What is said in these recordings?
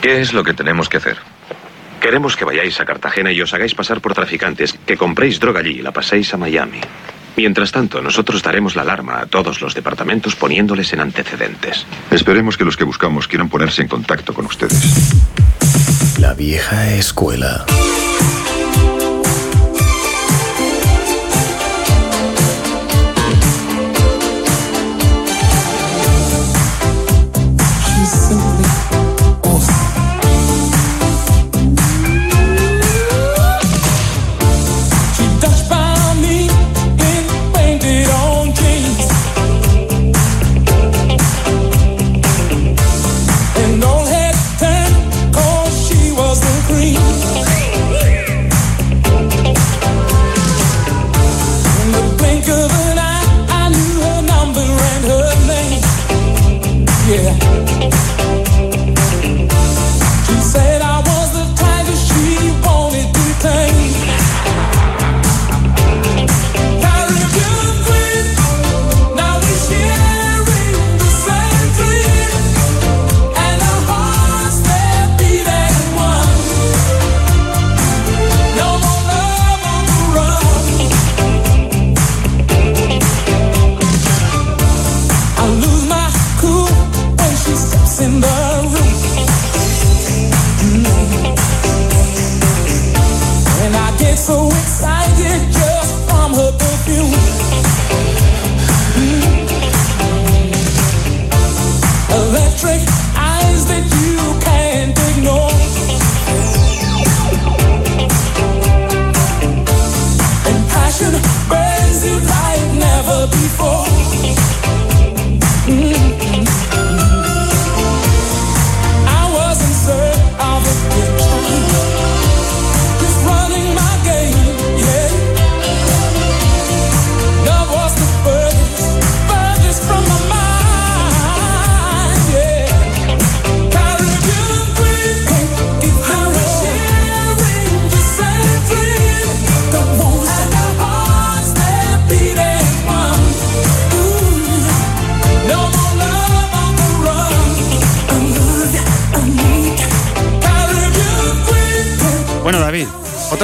¿Qué es lo que tenemos que hacer? Queremos que vayáis a Cartagena y os hagáis pasar por traficantes, que compréis droga allí y la paséis a Miami. Mientras tanto, nosotros daremos la alarma a todos los departamentos poniéndoles en antecedentes. Esperemos que los que buscamos quieran ponerse en contacto con ustedes. La vieja escuela.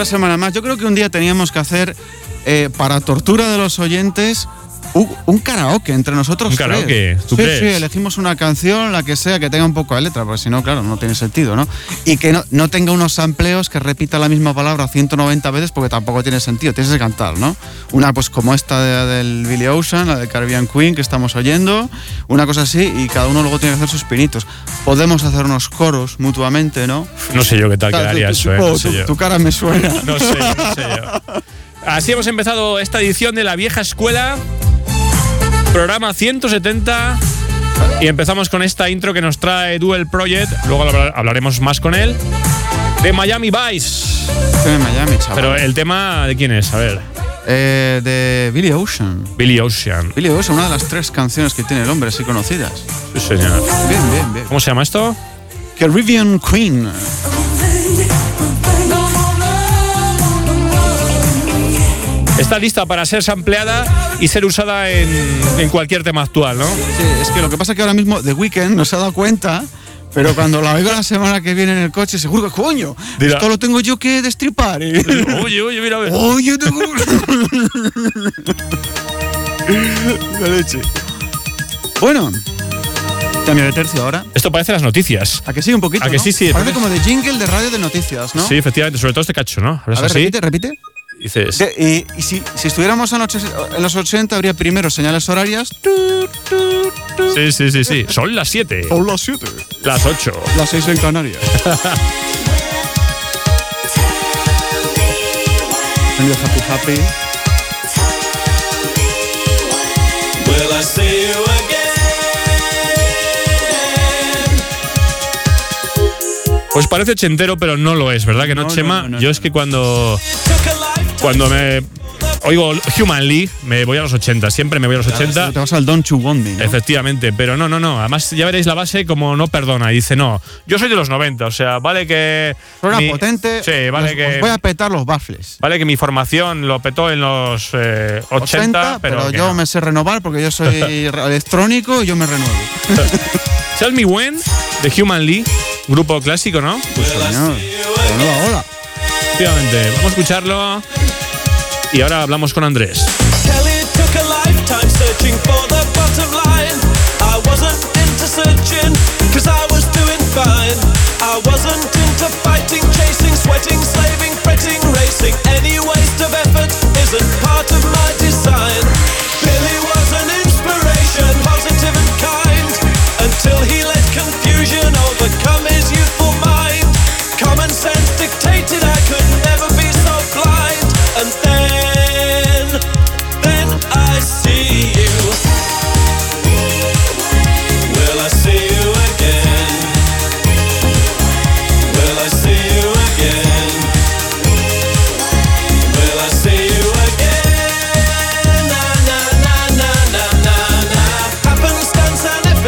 Semana más. Yo creo que un día teníamos que hacer, eh, para tortura de los oyentes, un, karaoke entre nosotros. ¿Un karaoke? sí, sí, elegimos una canción, la que sea, que tenga un poco de letra, porque si no, claro, no tiene sentido, ¿no? Y que no, no tenga unos sampleos que repita la misma palabra 190 veces, porque tampoco tiene sentido, tienes que cantar, ¿no? Una, pues como esta del Billy Ocean, la de Caribbean Queen, que estamos oyendo, una cosa así, y cada uno luego tiene que hacer sus pinitos. Podemos hacer unos coros mutuamente, ¿no? No sé yo qué tal quedaría eso, ¿eh? No sé tu, cara me suena. No sé, no sé yo. Así hemos empezado esta edición de La Vieja Escuela programa 170 y empezamos con esta intro que nos trae Duel Project, luego hablaremos más con él, de Miami Vice. De Miami, chaval. Pero el tema de quién es, a ver. Eh, de Billy Ocean. Billy Ocean. Billy Ocean, una de las tres canciones que tiene el hombre así conocidas. Sí, señor. Bien, bien, bien. ¿Cómo se llama esto? Caribbean Queen. Está lista para ser sampleada y ser usada en, cualquier tema actual, ¿no? Sí, es que lo que pasa es que ahora mismo The Weeknd no se ha dado cuenta. Pero cuando la oigo la semana que viene en el coche, seguro que coño, esto lo tengo yo que destripar. ¿eh? Oye, oye, mira, a ver. Oye, tengo. la leche. Bueno, Cambio de tercio ahora. Esto parece las noticias. ¿A que sí un poquito? ¿A que sí, sí? Parece como de jingle de radio de noticias, ¿no? Sí, efectivamente, sobre todo este cacho, ¿no? A ver, repite, repite. Dices. y, si, estuviéramos en, los 80, habría primero señales horarias. Sí, sí, sí, sí. Son las 7. Son las 7. Las 8. Las 6 en Canarias. happy, happy. Pues parece ochentero, pero no lo es, ¿verdad que no, Chema? Yo es que cuando cuando me oigo Human League, me voy a los 80. Siempre me voy a los 80. Te vas al Don You Efectivamente, pero no, no, no. Además, ya veréis la base como no perdona. dice, no, yo soy de los 90. O sea, vale que. Suena potente. Sí, vale que. voy a petar los baffles. Vale que mi formación lo petó en los 80, eh, pero. yo me sé renovar porque yo soy electrónico y yo me renuevo. Tell Me When, de Human League Grupo clásico, ¿no? Señor, la nueva ola. Efectivamente. Vamos a escucharlo. Y ahora hablamos con Andrés. Kelly took a lifetime searching for the bottom line. I wasn't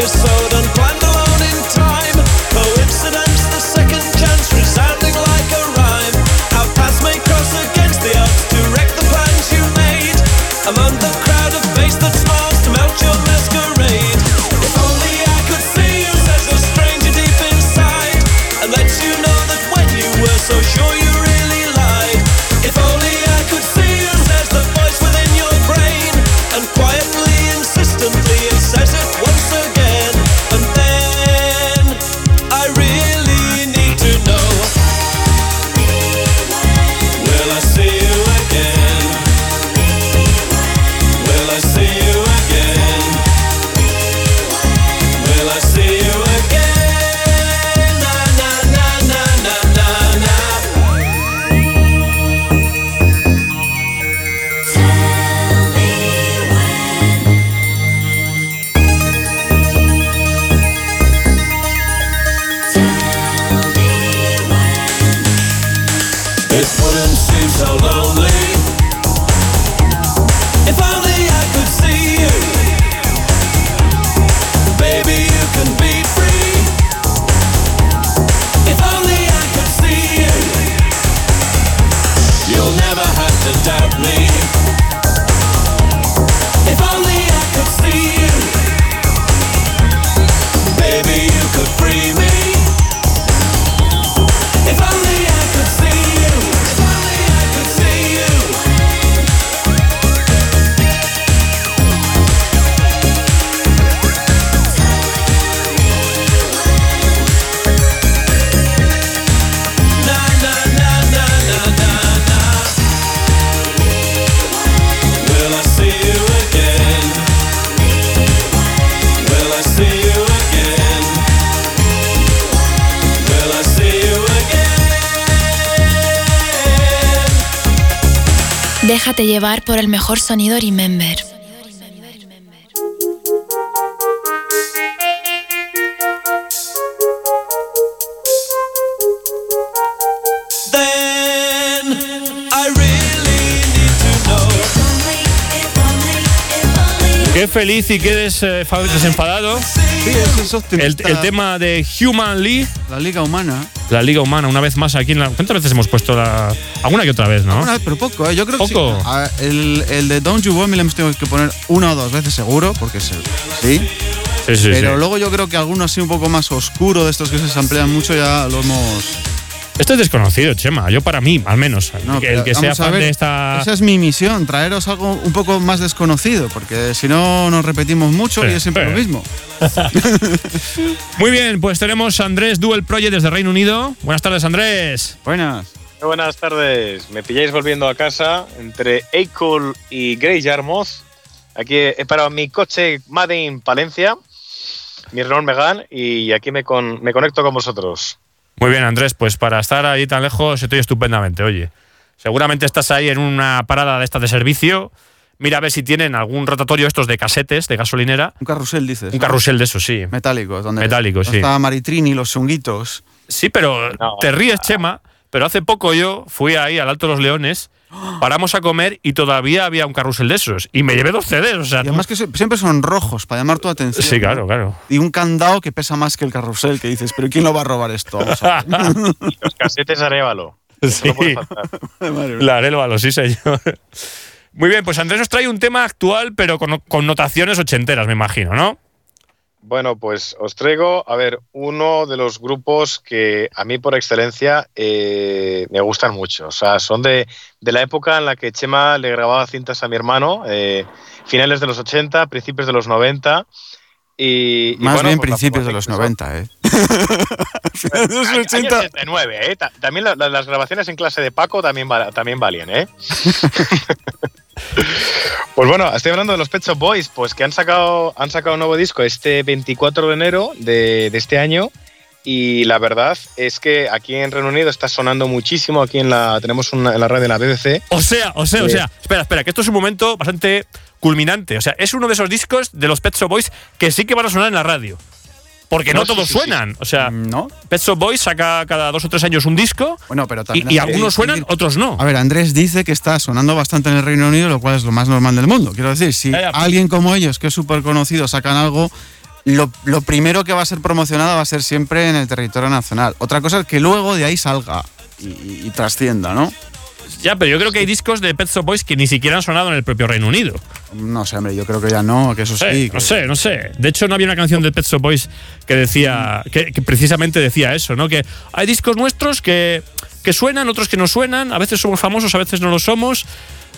So. Déjate llevar por el mejor sonido Remember. Qué feliz y qué des- eh, fa- desenfadado. Sí, eso es El, el tema de Human League, La Liga Humana. la Liga Humana, una vez más aquí en la. ¿Cuántas veces hemos puesto la.? Alguna que otra vez, ¿no? Una vez, pero poco, ¿eh? Yo creo que sí. A- el, el de Don't You Want Me le hemos tenido que poner una o dos veces seguro, porque se, sí. Sí, sí, pero sí. luego yo creo que alguno así un poco más oscuro, de estos que se samplean mucho, ya lo hemos. Esto es desconocido, Chema. Yo para mí, al menos. No, el que, pero el que sea fan ver, de esta. Esa es mi misión, traeros algo un poco más desconocido, porque si no nos repetimos mucho Sí, y es siempre lo mismo. Muy bien, pues tenemos a Andrés Duel Project desde Reino Unido. Buenas tardes, Andrés. Buenas. Muy buenas tardes. Me pilláis volviendo a casa entre Acol y Grey Yarmouth. Aquí he parado mi coche Made in Palencia, mi Renault Megane, y aquí me, con- me conecto con vosotros. Muy bien, Andrés, pues para estar ahí tan lejos estoy estupendamente, oye. Seguramente estás ahí en una parada de esta de servicio. Mira a ver si tienen algún rotatorio estos de casetes, de gasolinera. Un carrusel, dices. Un carrusel de eso, sí. Metálicos, donde Metálicos, sí. Está Maritrini, los chunguitos. Sí, pero No. te ríes, Chema. Pero hace poco yo fui ahí al Alto de los Leones, paramos a comer y todavía había un carrusel de esos. Y me llevé dos CDs, o sea. Y además que siempre son rojos, para llamar tu atención. Sí, ¿no? claro, claro. Y un candado que pesa más que el carrusel, que dices, pero ¿quién lo va a robar esto? Vamos a ver. Y los casetes Arevalo. Eso Sí. La Arelvalo, sí, señor. Muy bien, pues Andrés nos trae un tema actual, pero con connotaciones ochenteras, me imagino, ¿no? Bueno, pues os traigo, a ver, uno de los grupos que a mí por excelencia eh, me gustan mucho. O sea, son de, de la época en la que Chema le grababa cintas a mi hermano, eh, finales de los 80, principios de los 90. Y, y Más bueno, bien pues principios de los formación 90, ¿eh? los Año 80. 89, ¿eh? Ta- También la- la- las grabaciones en clase de Paco también, también valían, ¿eh? Pues bueno, estoy hablando de los Pet Shop Boys, pues que han sacado, han sacado un nuevo disco este 24 de enero de, de este año. Y la verdad es que aquí en Reino Unido está sonando muchísimo. Aquí en la tenemos una, en la radio de la BBC. O sea, o sea, o sea. Espera, espera, que esto es un momento bastante culminante. O sea, es uno de esos discos de los Pet Shop Boys que sí que van a sonar en la radio. Porque no, todos sí, sí. suenan. O sea, ¿No? Pet Shop Boys saca cada dos o tres años un disco Bueno, pero y, también. y algunos suenan, otros no. A ver, Andrés dice que está sonando bastante en el Reino Unido, lo cual es lo más normal del mundo. Quiero decir, si Ya, ya. alguien como ellos, que es súper conocido, sacan algo, lo, lo primero que va a ser promocionado va a ser siempre en el territorio nacional. Otra cosa es que luego de ahí salga y, y- y trascienda, ¿no? Ya, pero yo creo que hay discos de Pet Shop Boys que ni siquiera han sonado en el propio Reino Unido. No sé, hombre, yo creo que ya no, que eso sí. que- no sé, no sé. De hecho, no había una canción de Pet Shop Boys que decía, que, que precisamente decía eso, ¿no? Que hay discos nuestros que, que suenan, otros que no suenan, a veces somos famosos, a veces no lo somos,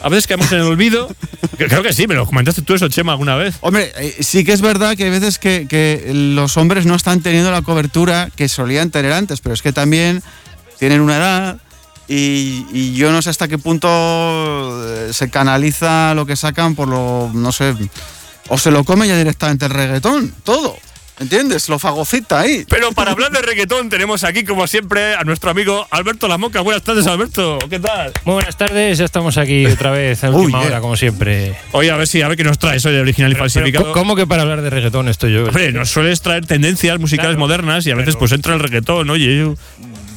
a veces quedamos en el olvido. Creo que sí, me lo comentaste tú eso, Chema, alguna vez. Hombre, eh, sí que es verdad que hay veces que, que los hombres no están teniendo la cobertura que solían tener antes, pero es que también tienen una edad y, y yo no sé hasta qué punto eh, se canaliza lo que sacan por lo, no sé, o se lo come ya directamente el reggaetón, todo, ¿entiendes? Lo fagocita ahí. Pero para hablar de reggaetón tenemos aquí, como siempre, a nuestro amigo Alberto Lamoca. Buenas tardes, Alberto. ¿Qué tal? Muy buenas tardes, ya estamos aquí otra vez a Uy, última yeah. hora, como siempre. Oye, a ver si, a ver qué nos traes hoy de original y Pero, falsificado. ¿Cómo que para hablar de reggaetón estoy yo? Hombre, nos sueles traer tendencias musicales Claro, modernas y a veces pero- pues entra el reggaetón, oye. yo-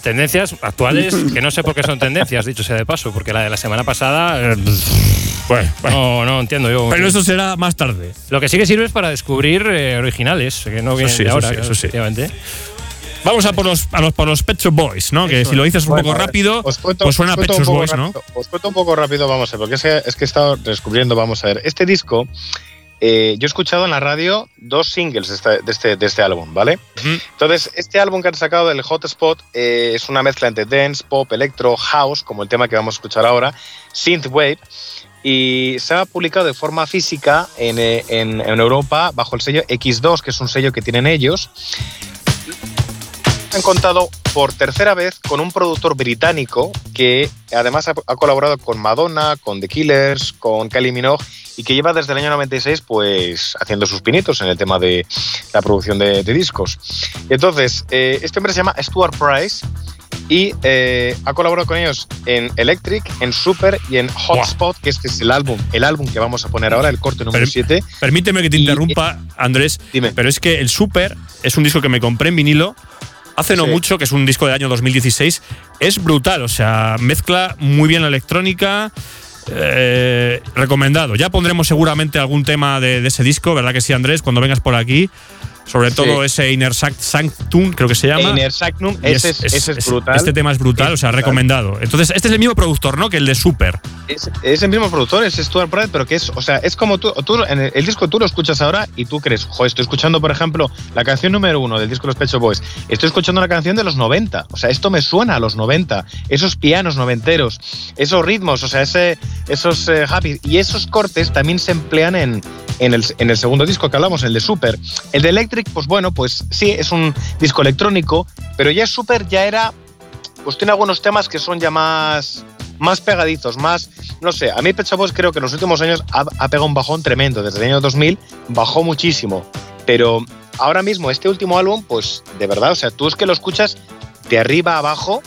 Tendencias actuales, que no sé por qué son tendencias, dicho sea de paso, porque la de la semana pasada. Bueno, bueno. No, no entiendo yo. Pero eso será más tarde. Lo que sí que sirve es para descubrir eh, originales, que no vienen sí, de ahora. sí, eso sí. Vamos a por los, a los, por los Pet Shop Boys, ¿no? Que si lo dices un Bueno, poco rápido, os cuento- pues suena os a Pet cuento Shop Boys, ¿no? rápido, Os cuento un poco rápido, vamos a ver, porque es que, es que he estado descubriendo, vamos a ver. Este disco, eh, yo he escuchado en la radio dos singles de este, de este, de este álbum, ¿vale? Ujú. Entonces, este álbum que han sacado del Hotspot eh, es una mezcla entre dance, pop, electro, house, como el tema que vamos a escuchar ahora, synthwave, y se ha publicado de forma física en, eh, en- en Europa bajo el sello X2, que es un sello que tienen ellos. Han contado por tercera vez con un productor británico que además ha, colaborado con Madonna, con The Killers, con Kylie Minogue y que lleva desde el año 96 pues haciendo sus pinitos en el tema de la producción de, de discos. Entonces, eh, este hombre se llama Stuart Price y eh, ha colaborado con ellos en Electric, en Super y en Hotspot, que este es el álbum, el álbum que vamos a poner ahora, el corte número Pero- 7. Permíteme que te Y- interrumpa, Andrés, Dime. pero es que el Super es un disco que me compré en vinilo hace no Sí. mucho, que es un disco del año 2016. Es brutal, o sea, mezcla muy bien la electrónica. eh, recomendado. Ya pondremos seguramente algún tema de, de ese disco, ¿verdad que sí, Andrés? Cuando vengas por aquí. Sobre Sí. todo ese Inner Sanctum, creo que se llama. Inner Sanctum, ese es, ese es brutal. Este tema es brutal, Es o sea, brutal. recomendado. Entonces, este es el mismo productor, ¿no? Que el de Super. Es, el mismo productor, es Stuart Pratt, pero que es, o sea, es como tú, tú en el, el disco tú lo escuchas ahora y tú crees, joder, estoy escuchando, por ejemplo, la canción número uno del disco Los Pet Shop Boys, estoy escuchando una canción de los 90, o sea, esto me suena a los 90, esos pianos noventeros, esos ritmos, o sea, ese, esos eh, happy, y esos cortes también se emplean en, en, el, segundo disco que hablamos, el de Super. El de Electric, pues bueno, pues sí, es un disco electrónico, pero ya Super ya era pues tiene algunos temas que son ya más, más pegadizos, más, no sé, a mí Pet creo que en los últimos años ha, ha pegado un bajón tremendo, desde el año 2000 bajó muchísimo, pero ahora mismo este último álbum, pues de verdad, o sea, tú es que lo escuchas de arriba a abajo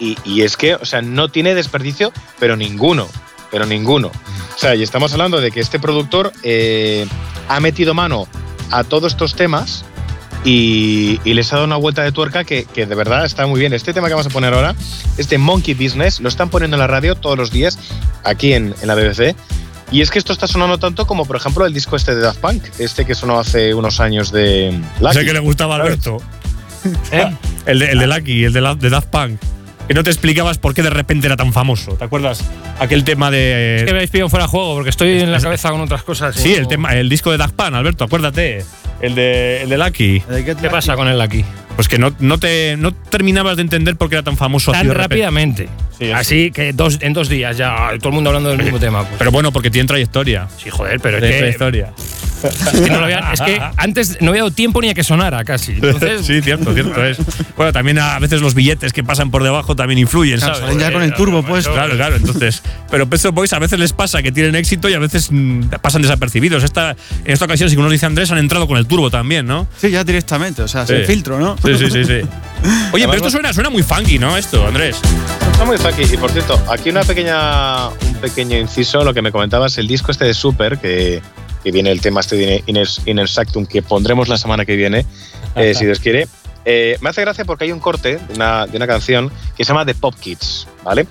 y, y es que, o sea, no tiene desperdicio, pero ninguno, pero ninguno. O sea, y estamos hablando de que este productor eh, ha metido mano a todos estos temas y, y les ha dado una vuelta de tuerca que, que de verdad está muy bien. Este tema que vamos a poner ahora, este Monkey Business, lo están poniendo en la radio todos los días, aquí en, en la BBC. Y es que esto está sonando tanto como, por ejemplo, el disco este de Daft Punk, este que sonó hace unos años de Lucky. Sé que le gustaba a Alberto. ¿Eh? El de, el de Lucky, el de, la- de Daft Punk. Que no te explicabas por qué de repente era tan famoso. ¿Te acuerdas? Aquel tema de. Es que me habéis pillado fuera de juego porque estoy en la cabeza con otras cosas. Sí, no- el tema, el disco de Daft Punk, Alberto, acuérdate. El de, el de Lucky. ¿Qué pasa con el aquí? Pues que no, no, te, no terminabas de entender por qué era tan famoso Tan rápidamente. Sí, Así que dos, en dos días ya todo el mundo hablando del mismo tema. Pues, Pero bueno, porque tiene trayectoria. sí, joder, pero es Tiene que, trayectoria. Es que no lo había- es que antes no había dado tiempo ni a que sonara casi. Entonces, sí, cierto, cierto es. Bueno, también a veces los billetes que pasan por debajo también influyen, Claro, ya con el turbo puesto. Claro, claro, entonces. Pero Pet Boys a veces les pasa que tienen éxito y a veces mm, pasan desapercibidos. Esta, en esta ocasión, según nos dice Andrés, han entrado con el turbo también, ¿no? Sí, ya directamente, o sea, Sí. sin filtro, ¿no? Sí, sí, sí, sí. Oye, pero esto suena, suena muy funky, ¿no? Esto, Andrés. Está muy funky. Y por cierto, aquí una pequeña, un pequeño inciso, lo que me comentabas, el disco este de Super, que, que viene el tema este de Inner, Inner Sanctum, que pondremos la semana que viene, eh, si Dios quiere. Eh, me hace gracia porque hay un corte de una, de una canción que se llama The Pop Kids, ¿vale?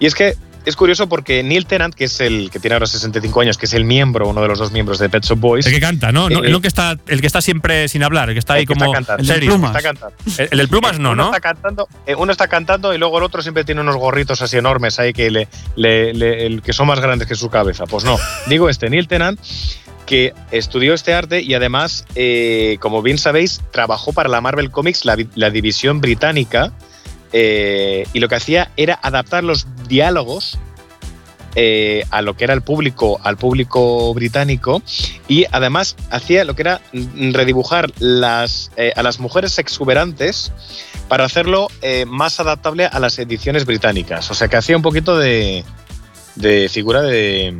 Y es que es curioso porque Neil Tennant, que es el que tiene ahora 65 años, que es el miembro, uno de los dos miembros de Pet Shop Boys, El que canta, ¿no? no, Eh, no que está, el que está siempre sin hablar, el que está ahí el que como. está cantando, el del. Plumas. está. El, el del plumas no, uno ¿no? Está cantando, eh, uno está cantando y luego el otro siempre tiene unos gorritos así enormes ahí que, le, le- le- el- que son más grandes que su cabeza. Pues no, digo este, Neil Tennant, que estudió este arte y además, eh, como bien sabéis, trabajó para la Marvel Comics, la, vi- la división británica, eh, y lo que hacía era adaptar los diálogos eh, a lo que era el público, al público británico, y además hacía lo que era redibujar las, a las mujeres exuberantes para hacerlo más adaptable a las ediciones británicas. O sea que hacía un poquito de, de figura de.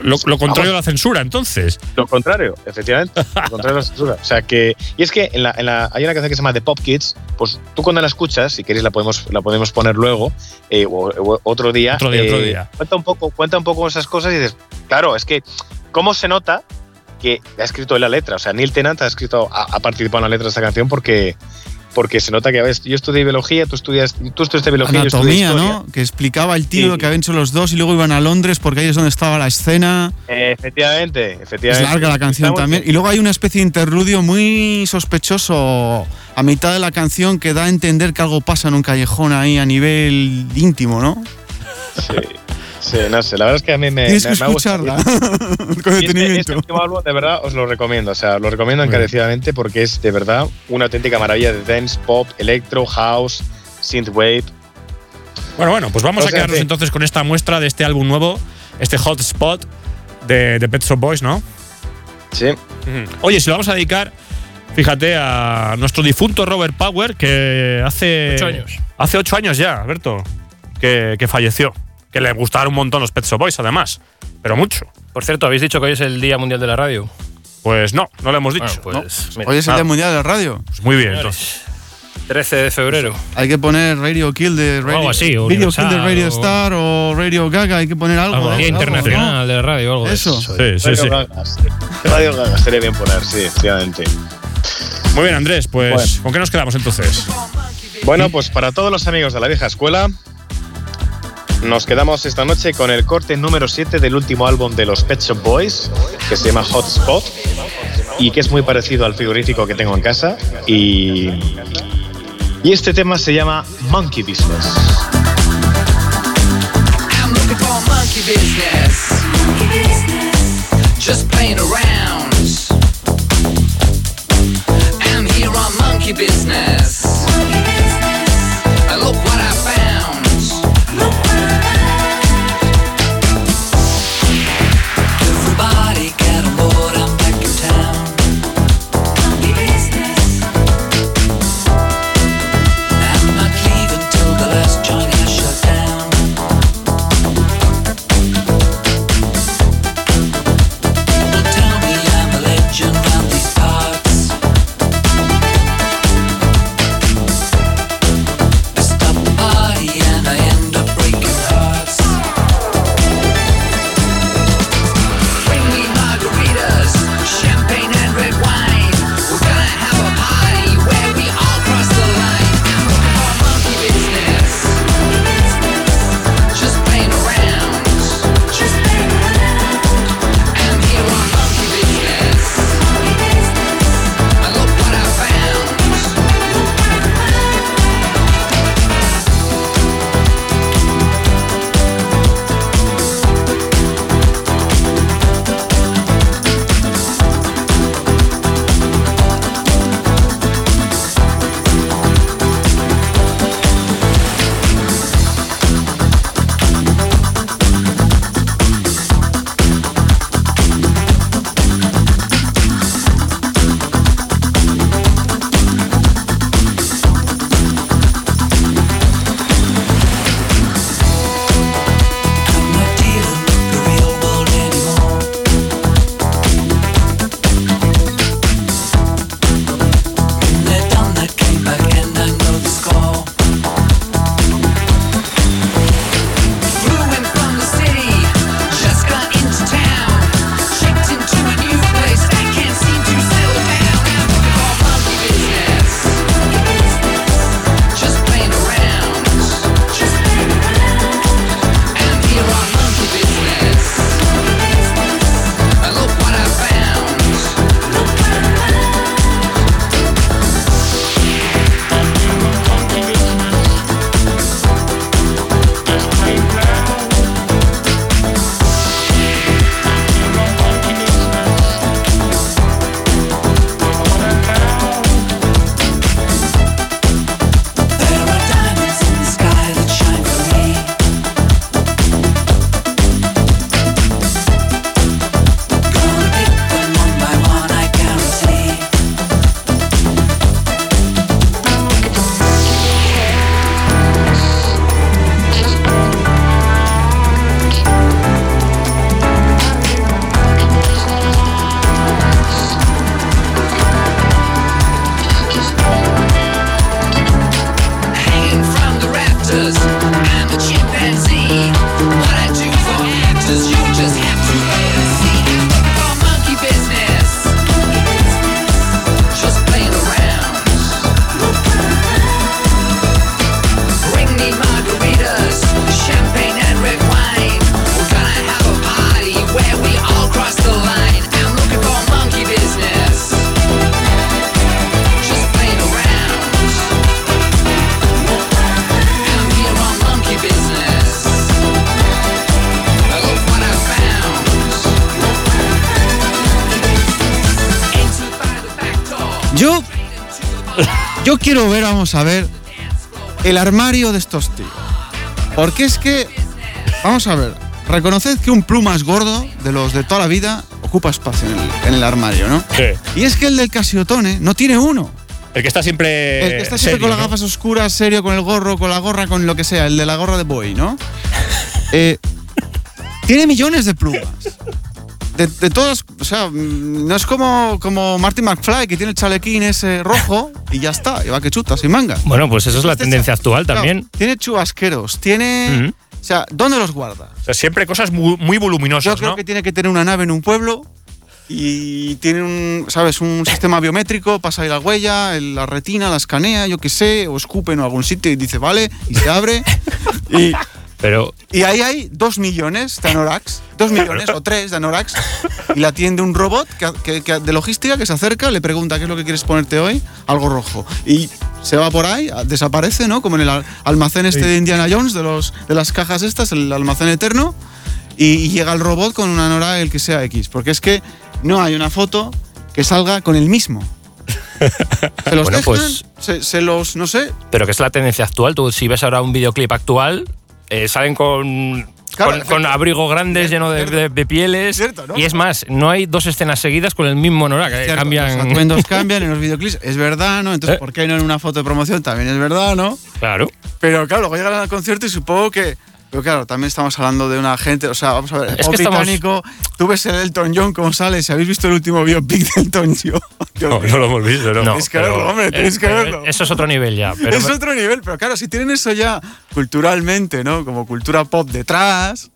Lo, lo contrario de la censura, entonces. Lo contrario, efectivamente. Lo contrario de la censura. O sea que. Y es que en la, en la- hay una canción que se llama The Pop Kids. Pues tú cuando la escuchas, si queréis la podemos, la podemos poner luego, eh, o, o otro día. Otro día, eh, otro día. Cuenta un poco, cuenta un poco esas cosas y dices, claro, es que cómo se nota que ha escrito él la letra. O sea, Neil Tennant ha escrito, ha, ha participado en la letra de esta canción porque. Porque se nota que a veces, yo estudié biología, tú estudias, tú estudiaste biología, Anatomía. ¿no? Que explicaba el tío Sí. que habían hecho los dos y luego iban a Londres porque ahí es donde estaba la escena. Eh, efectivamente, Es efectivamente. larga la canción también. Y luego hay una especie de interludio muy sospechoso a mitad de la canción que da a entender que algo pasa en un callejón ahí a nivel íntimo, ¿no? Sí, sí, no sé, la verdad es que a mí me, Tienes me- que me ha gustado. escucharla con este, este detenimiento. último álbum, de verdad, os lo recomiendo. O sea, lo recomiendo encarecidamente porque es de verdad una auténtica maravilla de dance, pop, electro, house, synthwave. Bueno, bueno, pues vamos O a quedarnos sí. entonces con esta muestra de este álbum nuevo, este Hotspot de, de Pet Shop Boys, ¿no? Sí. Oye, se lo vamos a dedicar, fíjate, a nuestro difunto Robert Power, que hace. Ocho años. Hace ocho años ya, Alberto, que, que falleció. Que le gustaron un montón los Pet Shop Boys, además. Pero mucho. Por cierto, habéis dicho que hoy es el Día Mundial de la Radio. Pues no, no lo hemos dicho. Bueno, pues, Hoy es el Ah. Día Mundial de la Radio. Pues muy bien, señores, entonces. 13 de febrero. Hay que poner Radio Kill de Radio, algo así, Video Kill de Radio o- Star o Radio Gaga. Hay que poner algo. Algo. Día Internacional de la Radio algo de Eso. eso. Sí, sí, Radio sí. Gaga. Radio Gaga, estaría bien poner, sí, efectivamente. Muy bien, Andrés, pues Bueno. ¿con qué nos quedamos entonces? Bueno, pues para todos los amigos de la vieja escuela, nos quedamos esta noche con el corte número 7 del último álbum de los Pet Shop Boys, que se llama Hotspot, y que es muy parecido al frigorífico que tengo en casa. Y, y este tema se llama Monkey Business. Peace. Yo quiero ver, vamos a ver, el armario de estos tíos. Porque es que, vamos a ver, reconoced que un plumas gordo de los de toda la vida ocupa espacio en el, en el armario, ¿no? Sí. Y es que el del Casiotone no tiene uno. El que está siempre. El que está siempre serio, con las ¿no? gafas oscuras, serio, con el gorro, con la gorra, con lo que sea, el de la gorra de boy, ¿no? Eh, tiene millones de plumas. De, de todos, o sea, mm, no es como, como Martin McFly que tiene el chalequín ese rojo y ya está, y va que chuta, sin manga. Bueno, pues eso es la tendencia actual claro, también. tiene chubasqueros, tiene. O sea, ¿dónde los guarda? O sea, siempre cosas muy, muy Yo voluminosas, creo ¿no? que tiene que tener una nave en un pueblo y tiene un, ¿sabes? Un sistema biométrico, pasa ahí la huella, el- la retina, la escanea, yo qué sé, o escupe en algún sitio y dice, vale, y se abre. y, Pero y ahí hay dos millones de anoraks, dos millones o tres de anoraks, y la atiende un robot que, que- que- de logística que se acerca, le pregunta qué es lo que quieres ponerte hoy, algo rojo. Y se va por ahí, desaparece, ¿no? Como en el al- almacén este de Indiana Jones, de, los, de las cajas estas, el almacén eterno, y, y llega el robot con una anorak, el que sea X. Porque es que no hay una foto que salga con el mismo. Se los Bueno, dejan, pues- se, se los, no sé, pero que es la tendencia actual. Tú, si ves ahora un videoclip actual, eh, salen con, Claro, con, con abrigo grandes lleno de, de- de pieles. Cierto, ¿no? Y es más, no hay dos escenas seguidas con el mismo Nora, que Cierto, cambian. Los atuendos cambian en los videoclips, es verdad, ¿no? Entonces, Eh. ¿por qué no en una foto de promoción? También es verdad, ¿no? Claro. Pero claro, luego llegan al concierto y supongo que. Pero claro, también estamos hablando de una gente, o sea, vamos a ver, Es que estamos- británico, tú ves el Elton John cómo sale, si habéis visto el último biopic de Elton John. No, no lo hemos visto, ¿no? No, Tienes que verlo, hombre, tienes que eh, verlo. Eso es otro nivel ya. Pero es otro nivel, pero claro, si tienen eso ya culturalmente, ¿no? Como cultura pop detrás.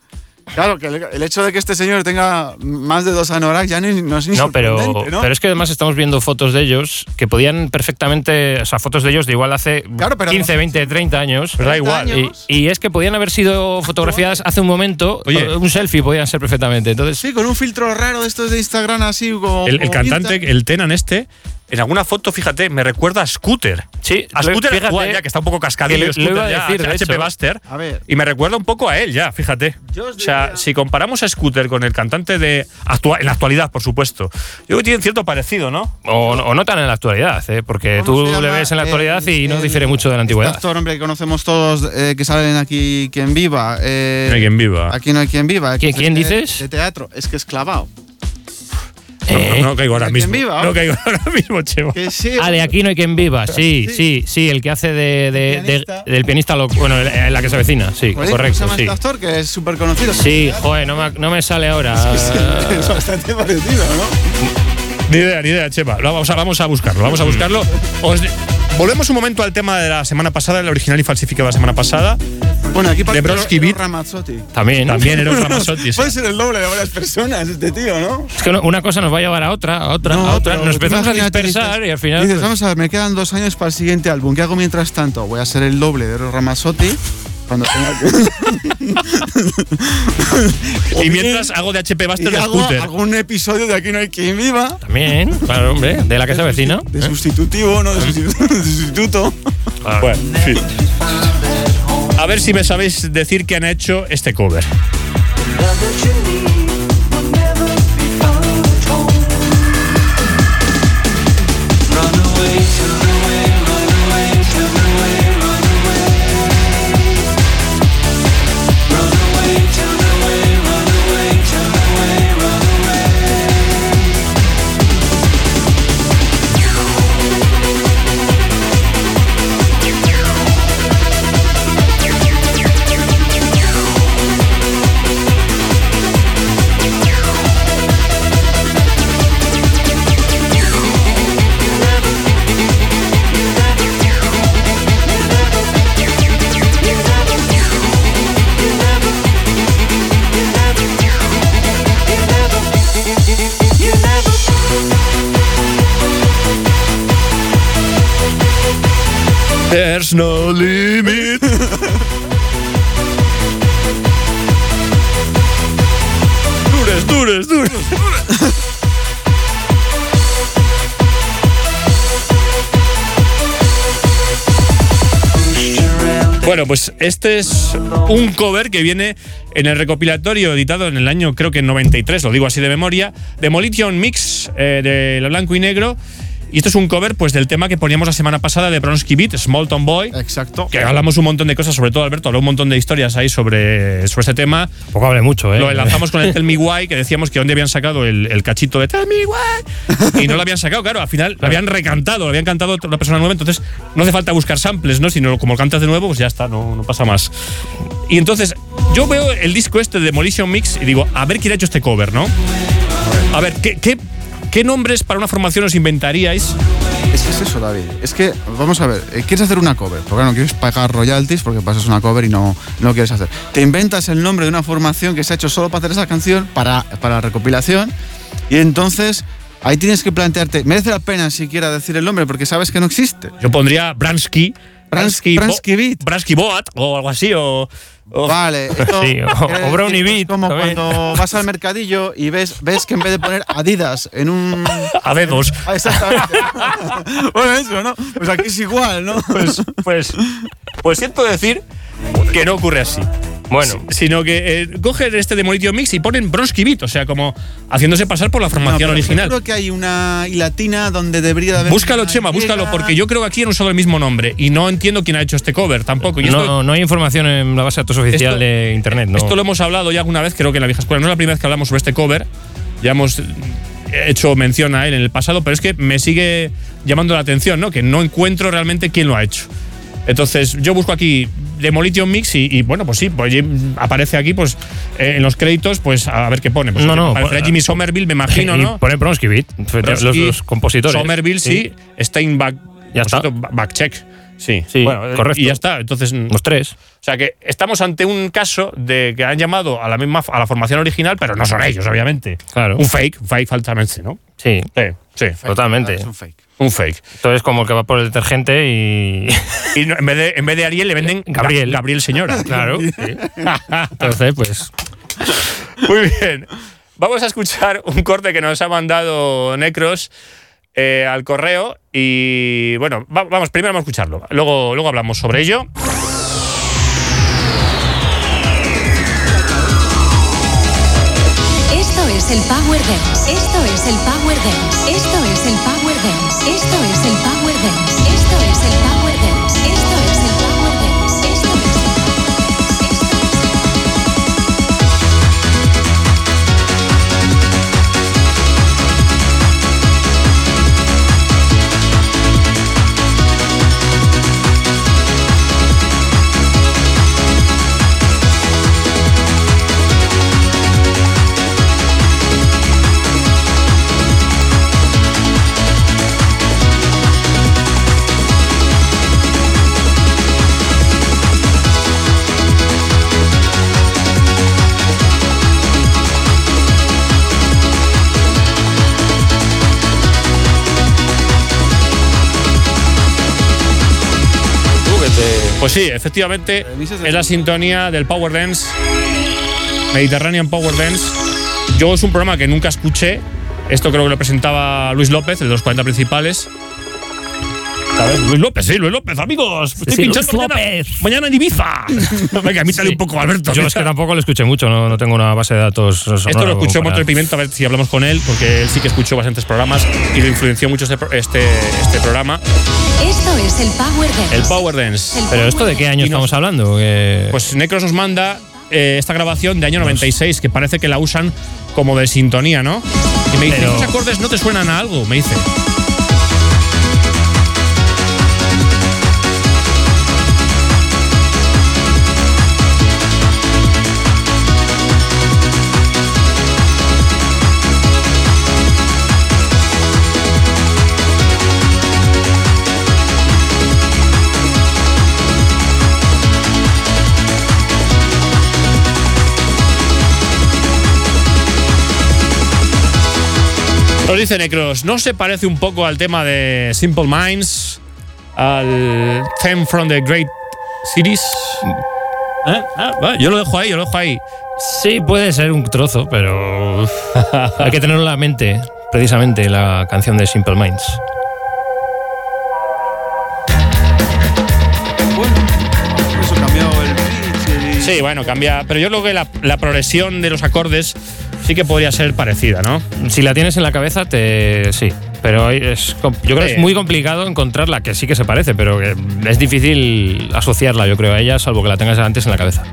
Claro, que el, el hecho de que este señor tenga más de dos anoraks ya ni, no es ni No, pero, ¿no? pero es que además estamos viendo fotos de ellos que podían perfectamente, o sea, fotos de ellos de igual hace Claro, pero 15, 20, 30 años. Pero da 30 igual. años. Y, y es que podían haber sido fotografiadas hace un momento, Oye. un selfie podían ser perfectamente. Entonces, Sí, con un filtro raro de estos de Instagram así como. El, el como cantante, pinta. el Tenan este, en alguna foto, fíjate, me recuerda a Scooter. sí, A Scooter fíjate, actual ya, que está un poco cascadillo, que lo- Scooter iba a ya, decir, de HP hecho. Buster. A ver. Y me recuerda un poco a él ya, fíjate. Yo os O sea, si comparamos a Scooter con el cantante de actua- en la actualidad, por supuesto, yo creo que tienen cierto parecido, ¿no? o, o no tan en la actualidad, ¿eh? porque ¿Cómo tú le ves en la El- actualidad y no el- difiere mucho de la Este antigüedad. actor, hombre, que conocemos todos, eh, que salen aquí quien viva. eh, No hay quien viva. Aquí no hay quien viva. ¿Quién- quién dices? De teatro. Es que es clavado. Eh, No, no caigo ahora ¿De quién mismo. viva? No caigo ahora mismo, Chema. Que sí. Ah, de aquí no hay quien viva, sí, sí, sí, el que hace de, de- de- pianista. del pianista, lo- bueno, en la que se avecina, sí, Joder, ¿cómo se correcto, llama sí. este actor? Que es súper conocido. Sí, joder, no me, no me sale ahora. es bastante parecido, ¿no? Ni idea, ni idea, Chema. Lo Vamos a, vamos a buscarlo, vamos a buscarlo. Os de- Volvemos un momento al tema de la semana pasada, el original y falsificado de la semana pasada. Bueno, aquí Eros Beat. Ramazzotti. También. También era un Ramazzotti. Puede ser el doble de varias personas este tío, ¿no? Es que no- una cosa nos va a llevar a otra, a otra, a otra. Nos empezamos a dispersar dices- y al final. Dices, pues, vamos a ver, me quedan dos años para el siguiente álbum. ¿Qué hago mientras tanto? Voy a ser el doble de Eros Ramazzotti. Cuando tenga que. Y mientras hago de HP Buster Y de hago Scooter. algún episodio de Aquí no hay quien viva. También, claro, hombre, de la que se avecina. De sustitutivo, no de sustitu- de sustituto. Bueno, en fin. A ver si me sabéis decir que han hecho este cover. Bueno, pues este es un cover que viene en el recopilatorio editado en el año, creo que en 93, lo digo así de memoria, Demolition Mix eh, de lo blanco y negro. Y esto es un cover pues del tema que poníamos la semana pasada de Bronsky Beat, Small Town Boy. Exacto. Que hablamos un montón de cosas, sobre todo Alberto, habló un montón de historias ahí sobre, sobre este tema. Poco hablé mucho, ¿eh? Lo enlazamos con el Tell Me Why, que decíamos que dónde habían sacado el, el cachito de Tell Me Why. Y no lo habían sacado, claro, al final lo habían recantado, lo habían cantado otra persona nueva, entonces no hace falta buscar samples, ¿no? Sino como lo cantas de nuevo, pues ya está, no, no pasa más. Y entonces, yo veo el disco este de Demolition Mix y digo, a ver quién ha hecho este cover, ¿no? A ver, ¿qué, qué, qué nombres para una formación os inventaríais? Es que es eso, David. Es que, vamos a ver, eh, quieres hacer una cover, porque no quieres pagar royalties porque pasas una cover y no, no quieres hacer. Te inventas el nombre de una formación que se ha hecho solo para hacer esa canción, para, para la recopilación, y entonces ahí tienes que plantearte, ¿merece la pena siquiera decir el nombre porque sabes que no existe? Yo pondría Bransky. Bransky, Bo- Bransky Beat. Bransky Boat o algo así, o. Vale, esto Sí, o- o Brownie Beat Como también. cuando vas al mercadillo y ves, ves que en vez de poner Adidas en un. a dedos. Ah, Exactamente. bueno, eso, ¿no? Pues aquí es igual, ¿no? Pues, pues, pues siento decir que no ocurre así. Bueno, Sino que eh, cogen este Demolition Mix y ponen Bronsky Beat, o sea, como haciéndose pasar por la No, formación pero original. Creo que hay una hilatina donde debería haber. Búscalo, Chema, Y. búscalo, porque yo creo que aquí han usado el mismo nombre y no entiendo quién ha hecho este cover tampoco. Y esto, no, no hay información en la base de datos oficial Esto- de internet, ¿no? esto lo hemos hablado ya alguna vez, creo que en la vieja escuela. No es la primera vez que hablamos sobre este cover. Ya hemos hecho mención a él en el pasado, pero es que me sigue llamando la atención, ¿no? Que no encuentro realmente quién lo ha hecho. Entonces, yo busco aquí Demolition Mix y, y, bueno, pues sí, pues aparece aquí, pues eh, en los créditos, pues a ver qué pone. Pues, No, no, aparecerá pon- Jimmy Somerville, me imagino, y ¿no? pone Bronsky Beat, los, los compositores. Somerville, sí. Steinbach, Ya está. Backcheck. Sí, Sí, bueno, eh, correcto. Y ya está. Entonces, mm, Los tres. o sea que estamos ante un caso de que han llamado a la misma a la formación original, pero no son ellos, obviamente. Claro. Un fake, un fake falsamente, ¿no? Sí, Sí, sí. totalmente. Es un fake. Un fake. Entonces, como el que va por el detergente y. Y no- en vez de en vez de Ariel le venden Gabriel. Ga- Gabriel señora. claro. sí. Entonces, pues. Muy bien. Vamos a escuchar un corte que nos ha mandado Necros eh, al correo y bueno, va- vamos, primero vamos a escucharlo. Luego, luego hablamos sobre ello. Esto es el Power Dance. Esto es el Power Dance. Esto es el Power. Esto es el Power Dance. Esto es el Power Pues sí, efectivamente es la sintonía del Power Dance, Mediterranean Power Dance. Yo es un programa que nunca escuché. Esto creo que lo presentaba Luis López, el de los 40 principales. Luis López, sí, Luis López, amigos. Estoy Sí, pinchando Luis mañana, López. mañana en Ibiza. Venga, imítale Sí. un poco, Alberto. Yo es que tampoco lo escuché mucho, no, no tengo una base de datos. sonora Esto lo escuchó Motor Pimiento, a ver si hablamos con él, porque él sí que escuchó bastantes programas y lo influenció mucho este, este, este programa, Esto es el Power Dance. el Power Dance. El Pero Power esto de qué año estamos hablando? Que- Pues Necros nos manda eh, esta grabación de año 96, que parece que la usan como de sintonía, ¿no? Y me dice, Pero- ¿esos acordes no te suenan a algo? Me dice. Nos dice Necros, ¿no se parece un poco al tema de Simple Minds? Al Theme from the Great Cities? ¿Eh? Ah, yo lo dejo ahí, yo lo dejo ahí. Sí, puede ser un trozo, pero hay que tenerlo en la mente, precisamente, la canción de Simple Minds. Sí, bueno, cambia. Pero yo creo que la, la progresión de los acordes sí que podría ser parecida, ¿no? Si la tienes en la cabeza, te sí. Pero es, yo creo que es muy complicado encontrarla, que sí que se parece, pero es difícil asociarla, yo creo, a ella, salvo que la tengas antes en la cabeza.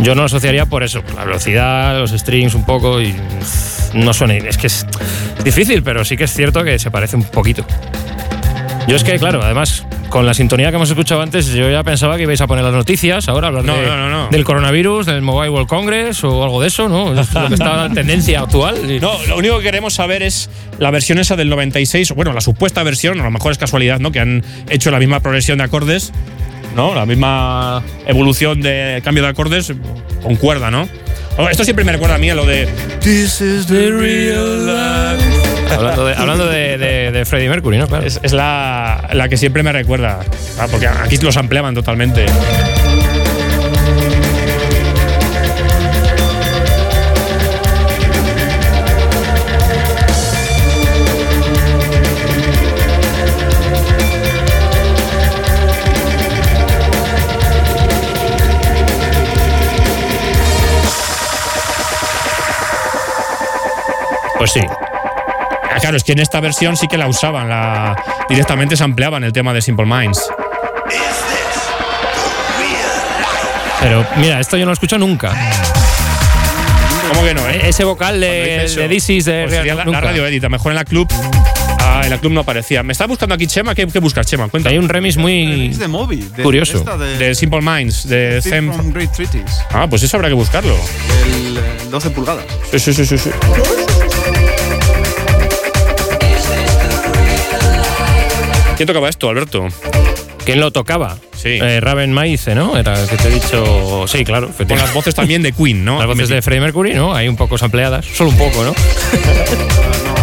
Yo no lo asociaría por eso, por la velocidad, los strings un poco y no suena. Es que es difícil, pero sí que es cierto que se parece un poquito. Yo es que, claro, además, con la sintonía que hemos escuchado antes, yo ya pensaba que ibais a poner las noticias, ahora hablar No, de- no, no, no. del coronavirus, del Mobile World Congress o algo de eso, ¿no? Es lo que está en tendencia actual. Y- No, lo único que queremos saber es la versión esa del 96, bueno, la supuesta versión, a lo mejor es casualidad, ¿no? Que han hecho la misma progresión de acordes, ¿no? La misma evolución de cambio de acordes con cuerda, ¿no? Esto siempre me recuerda a mí a lo de This is the real life. Hablando de, hablando de, de- de Freddie Mercury, ¿no? Claro. Es, es la, la que siempre me recuerda, porque aquí los ampliaban totalmente. Pues sí. Claro, es que en esta versión sí que la usaban, la, directamente se ampliaban el tema de Simple Minds. Pero mira, esto yo no lo escucho nunca. ¿Cómo que no? eh? E- Ese vocal de, eso, de This is the pues real- sería la, la radio edit, a lo mejor en la club. Ah, en la club no aparecía. Me está buscando aquí Chema. ¿Qué, qué buscas, Chema? Cuenta. Hay un remix muy Es de Moby. de- curioso. de, De Simple Minds, de from Great Treaties. Ah, pues eso habrá que buscarlo. El eh, 12 pulgadas. Sí, sí, sí, sí. sí. ¿Quién tocaba esto, Alberto? ¿Quién lo tocaba? Sí. Eh, Raven Maize, ¿no? Era el que te he dicho. Sí, claro. Con las voces también de Queen, ¿no? Las voces de Freddie Mercury, ¿no? Hay un poco ampliadas. Solo un poco, ¿no?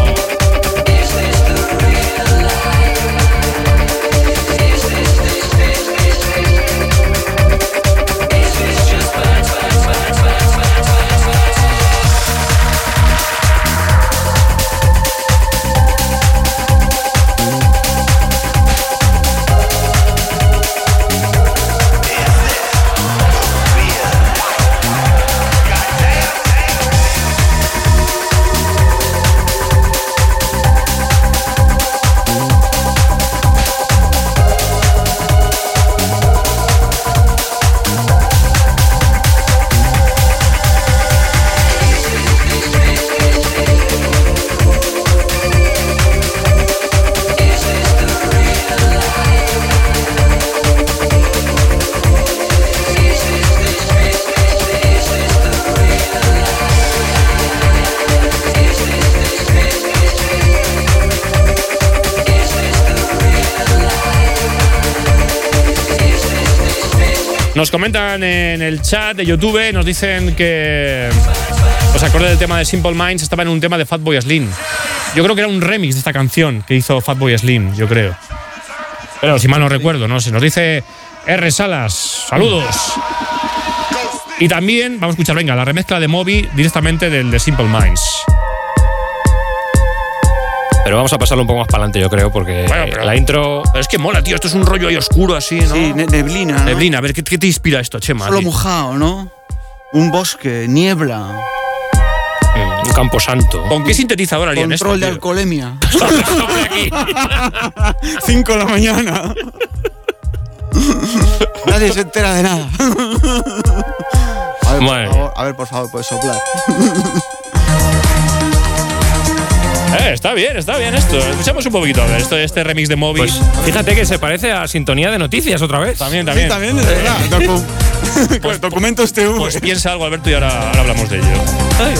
Nos comentan en el chat de YouTube, nos dicen que os acordáis del tema de Simple Minds, estaba en un tema de Fatboy Slim. Yo creo que era un remix de esta canción que hizo Fatboy Slim, yo creo. Pero si mal no recuerdo, no sé. Nos dice R. Salas, saludos. Y también vamos a escuchar, venga, la remezcla de Moby directamente del de Simple Minds. Pero vamos a pasarlo un poco más para adelante, yo creo, porque Bueno, pero- la intro. Pero es que mola, tío, esto es un rollo ahí oscuro así, ¿no? Sí, ne- neblina. ¿no? Neblina, a ver, ¿qué, qué te inspira esto, Chema? Solo mojado, ¿no? Un bosque, niebla, Un campo santo. ¿Con qué sintetizador harían esto? control de tío? alcoholemia. 5 de la mañana. Nadie se entera de nada. A ver, Bueno. por favor, a ver, por favor, puedes soplar. Eh, está bien, está bien esto. Escuchamos un poquito a ver esto, este remix de Moby. Pues fíjate que se parece a sintonía de noticias otra vez. también, Sí, también. también, de verdad. Docu- Pues- documentos TV. Pues piensa algo, Alberto, y ahora, ahora hablamos de ello. Ahí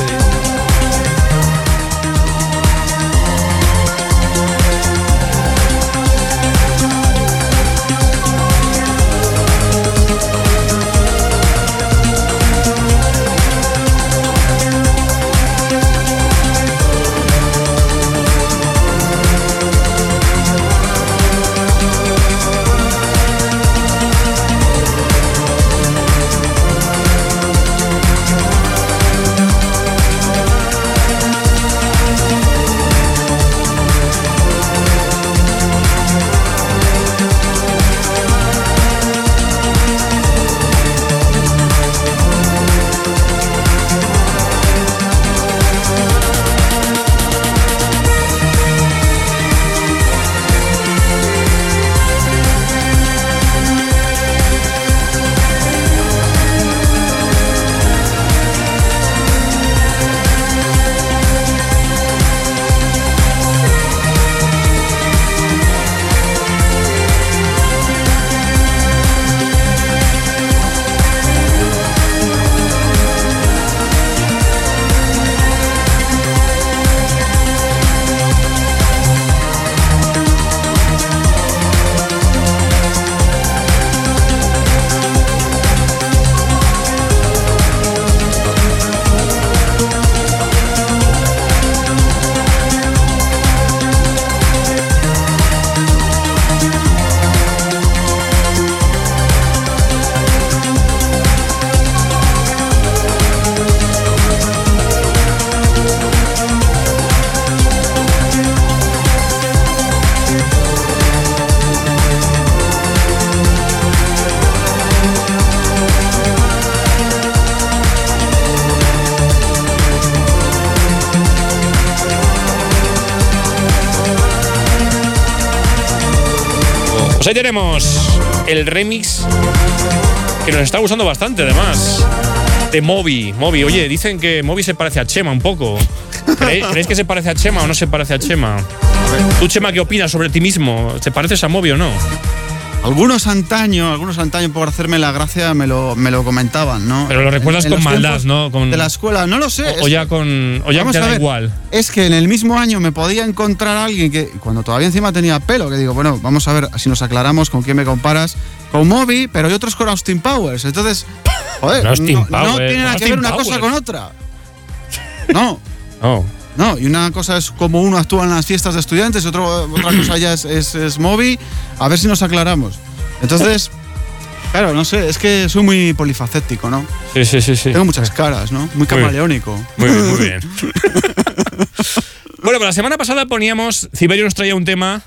el remix que nos está gustando bastante, además. De Moby. Moby, oye, dicen que Moby se parece a Chema un poco. ¿Creéis, que se parece a Chema o no se parece a Chema? ¿Tú, Chema, qué opinas sobre ti mismo? ¿Te pareces a Moby o no? Algunos antaño, algunos antaño por hacerme la gracia me lo, me lo comentaban, ¿no? Pero lo recuerdas En- en con maldad, ¿no? Con- De la escuela, no lo sé. O, ya con. O ya Vamos te a da ver, igual. Es que en el mismo año me podía encontrar a alguien que, cuando todavía encima tenía pelo, que digo, bueno, vamos a ver si nos aclaramos con quién me comparas. Con Moby, pero hay otros con Austin Powers. Entonces, joder, no, no Powers. tiene nada que ver una Powers. cosa con otra. No. No. No, y una cosa es como uno actúa en las fiestas de estudiantes, y otro, otra cosa ya es, es, es Moby. A ver si nos aclaramos. Entonces, claro, no sé, es que soy muy polifacético, ¿no? Sí, sí, sí, sí. Tengo muchas caras, ¿no? Muy camaleónico. Muy bien, muy bien. bueno, pues la semana pasada poníamos. Ciberio nos traía un tema.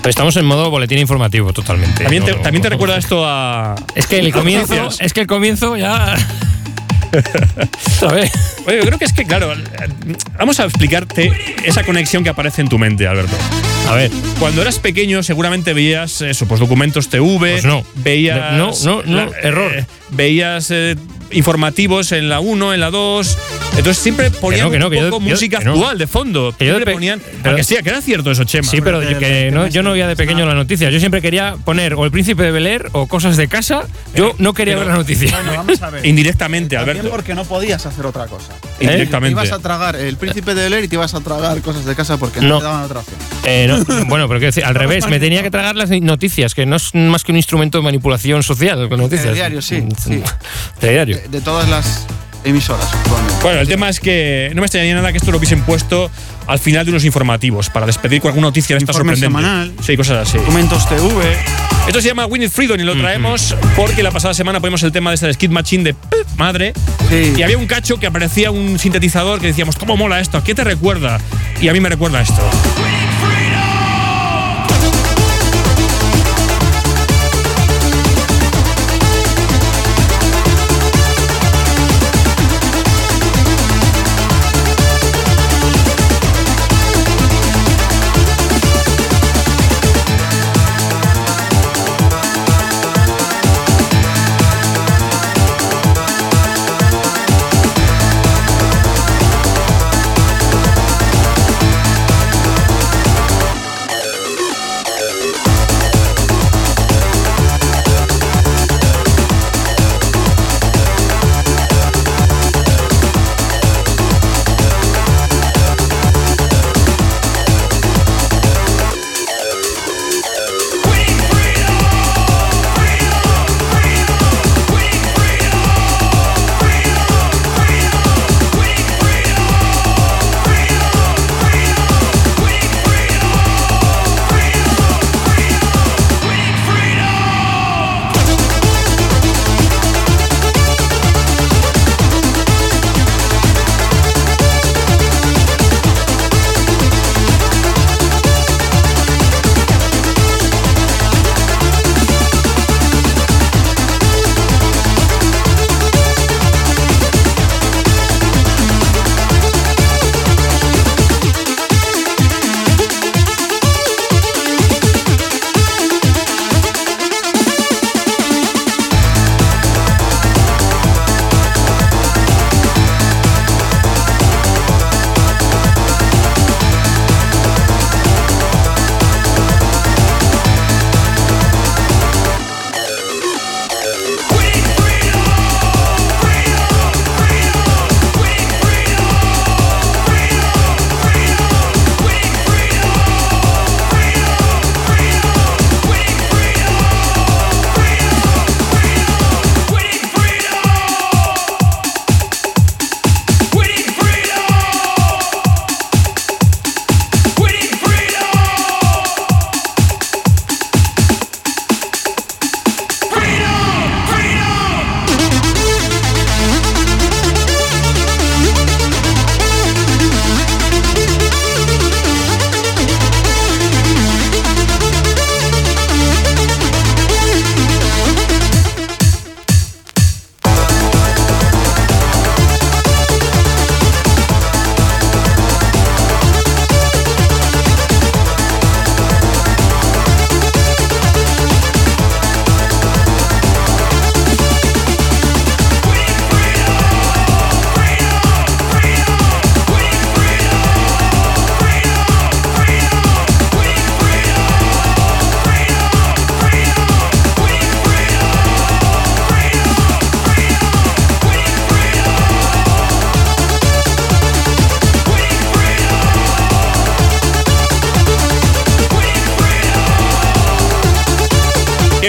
Pero estamos en modo boletín informativo totalmente. También te, No, también te no, recuerda esto a. Es que el comienzo, Noticias. es que el comienzo ya. ¿Sabes? Oye, yo creo que es que, claro, vamos a explicarte esa conexión que aparece en tu mente, Alberto. A ver. Cuando eras pequeño, seguramente veías eso, pues documentos TV, Pues no. veías. No, no, no, error. eh, veías eh, informativos en la 1, en la 2. Entonces siempre ponían no, que no, un que yo- poco yo- música que no. actual de fondo. Que yo de Siempre ponían. pero- que sí, que era cierto eso, Chema. Sí, pero que no, yo no veía de pequeño las noticias. Yo siempre quería poner o el príncipe de Bel Air o cosas de casa. Yo no quería pero- ver las noticias. Bueno, vamos a ver. Indirectamente, También Alberto. porque no podías hacer otra cosa. Indirectamente. Te ibas a tragar el príncipe de Bel Air y te ibas a tragar cosas de casa porque No. no, te daban otra opción. Eh, no, bueno, pero quiero decir, al revés, me tenía que tragar las noticias, que no es más que un instrumento de manipulación social con noticias. Telediario, sí, sí. Telediario. De, de todas las emisoras. Bueno, el tema es que no me extrañaría nada que esto lo hubiesen puesto al final de unos informativos para despedir con alguna noticia de esta Informe sorprendente. semanal. Sí, cosas así. Documentos TV. Esto se llama Winnie Freedom y lo traemos porque la pasada semana ponemos el tema de este Skid Machine de madre. Sí. Y había un cacho que aparecía un sintetizador que decíamos, ¿cómo mola esto? ¿A qué te recuerda? Y a mí me recuerda esto.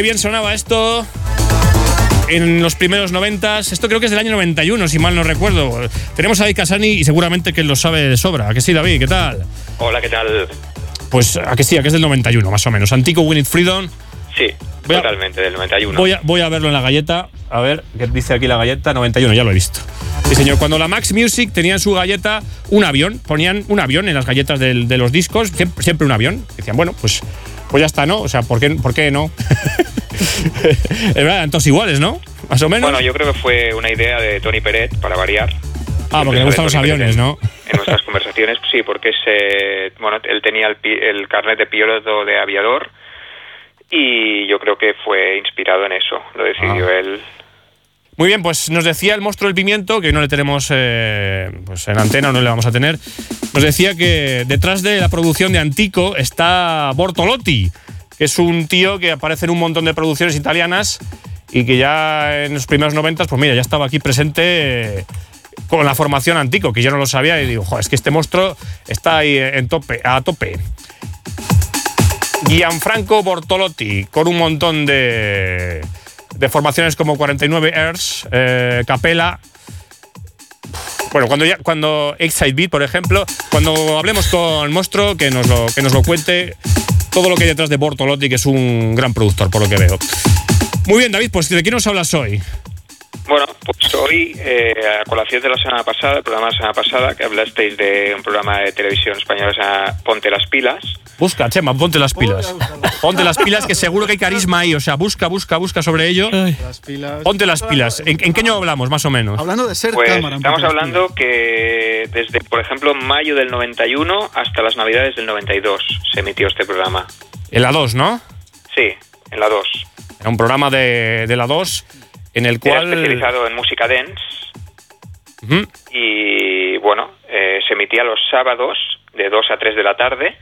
Bien sonaba esto en los primeros noventas. Esto creo que es del año 91, si mal no recuerdo. Tenemos a David Casani y seguramente que lo sabe de sobra. ¿A que sí, David? ¿Qué tal? Hola, ¿qué tal? Pues a que sí, a que es del 91, más o menos. Antico Winnie Freedom. Sí, Voy a- totalmente, del 91. Voy a, voy a verlo en la galleta. A ver, ¿qué dice aquí la galleta? 91, ya lo he visto. Sí, señor. Cuando la Max Music tenía en su galleta un avión, ponían un avión en las galletas del- de los discos, siempre, siempre un avión. Decían, bueno, pues, pues ya está, ¿no? O sea, ¿por qué, por qué no? es verdad, eran todos iguales, ¿no? Más o menos. Bueno, yo creo que fue una idea de Tony Peret, para variar. ah, porque le gustan los aviones, ¿no? En nuestras conversaciones, sí, porque es, eh, bueno, él tenía el, el carnet de piloto de aviador y yo creo que fue inspirado en eso. Lo decidió Ah. él. Muy bien, pues nos decía el monstruo del pimiento, que no le tenemos eh, pues en antena, no le vamos a tener. Nos decía que detrás de la producción de Antico está Bortolotti, que es un tío que aparece en un montón de producciones italianas y que ya en los primeros noventas, pues mira, ya estaba aquí presente eh, con la formación Antico, que yo no lo sabía y digo, joder, es que este monstruo está ahí en tope, a tope. Gianfranco Bortolotti, con un montón de, de formaciones como 49 Airs, eh, Capella. Bueno, cuando ya, cuando Excite Beat, por ejemplo, cuando hablemos con Monstruo, que nos, lo, que nos lo cuente todo lo que hay detrás de Bortolotti, que es un gran productor, por lo que veo. Muy bien, David, pues ¿de qué nos hablas hoy? Bueno, pues hoy, eh, a colación de la semana pasada, el programa de la semana pasada, que hablasteis de un programa de televisión española, se llama Ponte las pilas. Busca, Chema, ponte las pilas. Ponte las pilas, que seguro que hay carisma ahí. O sea, busca, busca, busca sobre ello. Las pilas. Ponte las pilas. ¿En, en qué año hablamos, más o menos? Hablando de ser Pues cámara. estamos hablando que desde, por ejemplo, mayo del 91 hasta las navidades del 92 se emitió este programa. En la 2, ¿no? Sí, en la 2. Era un programa de, de la 2 en el Era cual. especializado en música dance y, bueno, eh, se emitía los sábados de 2 a 3 de la tarde,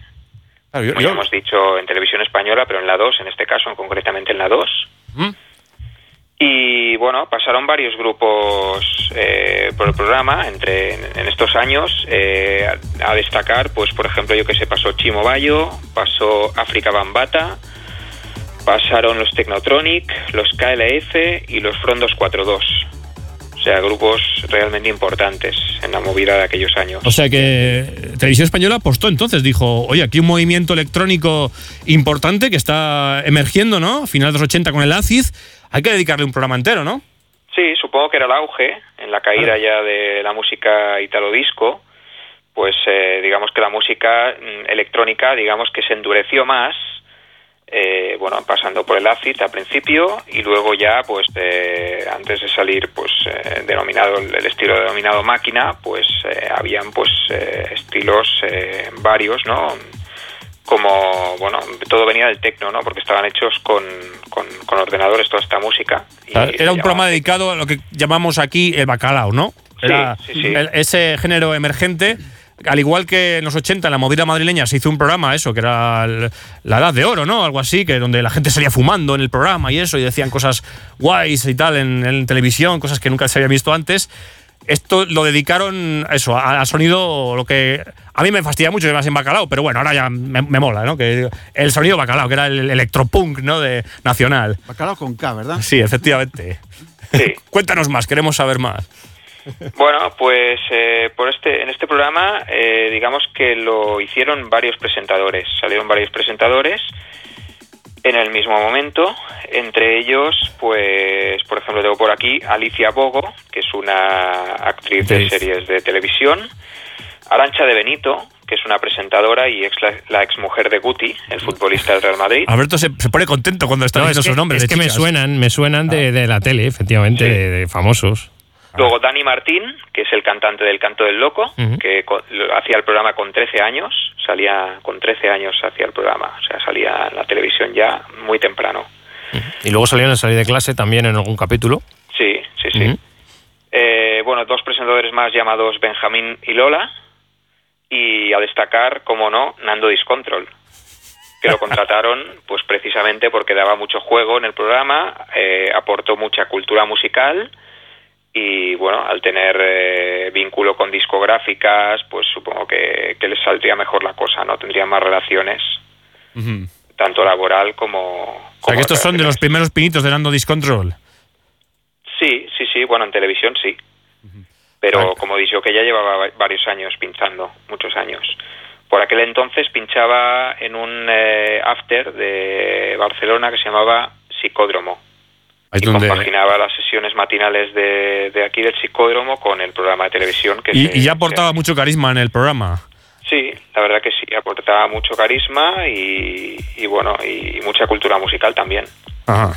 Claro, yo- como yo- ya hemos dicho en televisión española, pero en la 2, en este caso, concretamente en la 2. Ujú. Y bueno, pasaron varios grupos eh, por el programa entre en, estos años. eh, a, a destacar, pues por ejemplo, yo que sé, pasó Chimo Bayo, pasó África Bambata, pasaron los Technotronic, los KLF y los Frondos 42. O sea, grupos realmente importantes en la movida de aquellos años. O sea que Televisión Española apostó entonces, dijo, oye, aquí un movimiento electrónico importante que está emergiendo, ¿no? A finales de los 80 con el ACID. Hay que dedicarle un programa entero, ¿no? Sí, supongo que era el auge en la caída ya de la música italo disco. Pues eh, digamos que la música mm, electrónica, digamos que se endureció más, eh, bueno, pasando por el acid al principio y luego ya, pues eh, antes de salir, pues eh, denominado el estilo denominado máquina, pues eh, habían pues eh, estilos eh, varios, ¿no? Como, bueno, todo venía del tecno, ¿no? Porque estaban hechos con, con, con ordenadores toda esta música. y Era un llamaba programa dedicado a lo que llamamos aquí el bacalao, ¿no? Era sí, sí. el- ese género emergente. Al igual que en los 80, en la movida madrileña, se hizo un programa, eso, que era el- la edad de oro, ¿no? Algo así, que donde la gente salía fumando en el programa y eso, y decían cosas guays y tal en, en televisión, cosas que nunca se habían visto antes. Esto lo dedicaron a eso, a- al sonido, lo que a mí me fastidia mucho que me en bacalao, pero bueno, ahora ya me, me mola, ¿no? Que el sonido bacalao, que era el electropunk, ¿no? De nacional. Bacalao con K, ¿verdad? Sí, efectivamente. Cuéntanos más, queremos saber más. Bueno, pues eh, por este, en este programa, eh, digamos que lo hicieron varios presentadores. Salieron varios presentadores en el mismo momento. Entre ellos, pues, por ejemplo, tengo por aquí Alicia Bogo, que es una actriz de series de televisión. Arancha de Benito, que es una presentadora y ex, la, la exmujer de Guti, el futbolista del Real Madrid. Alberto se, se pone contento cuando está No, diciendo es que, sus nombres. es de que me suenan, me suenan de, de la tele, efectivamente, de, de famosos. Luego Dani Martín, que es el cantante del Canto del Loco, Ujú. que co- lo- hacía el programa con 13 años, salía con 13 años hacía el programa, o sea, salía en la televisión ya muy temprano. Y luego salieron a salir de clase también en algún capítulo. Sí, sí, sí. Eh, bueno, dos presentadores más llamados Benjamín y Lola, y a destacar, como no, Nando Discontrol, que lo contrataron pues precisamente porque daba mucho juego en el programa, eh, aportó mucha cultura musical y bueno, al tener eh, vínculo con discográficas, pues supongo que, que les saldría mejor la cosa, ¿no? Tendrían más relaciones. Tanto laboral como... O sea, que estos son de los primeros pinitos de Nando Discontrol. Sí, sí, sí, bueno, en televisión sí. Pero como dicho, que ya llevaba va- varios años pinchando, muchos años. Por aquel entonces pinchaba en un eh, after de Barcelona que se llamaba Psicódromo. Es y donde- compaginaba las sesiones matinales de, de aquí del Psicódromo con el programa de televisión que Y, se- y ya aportaba mucho carisma en el programa. Sí, la verdad que sí, aportaba mucho carisma y, y bueno, y mucha cultura musical también. Ajá.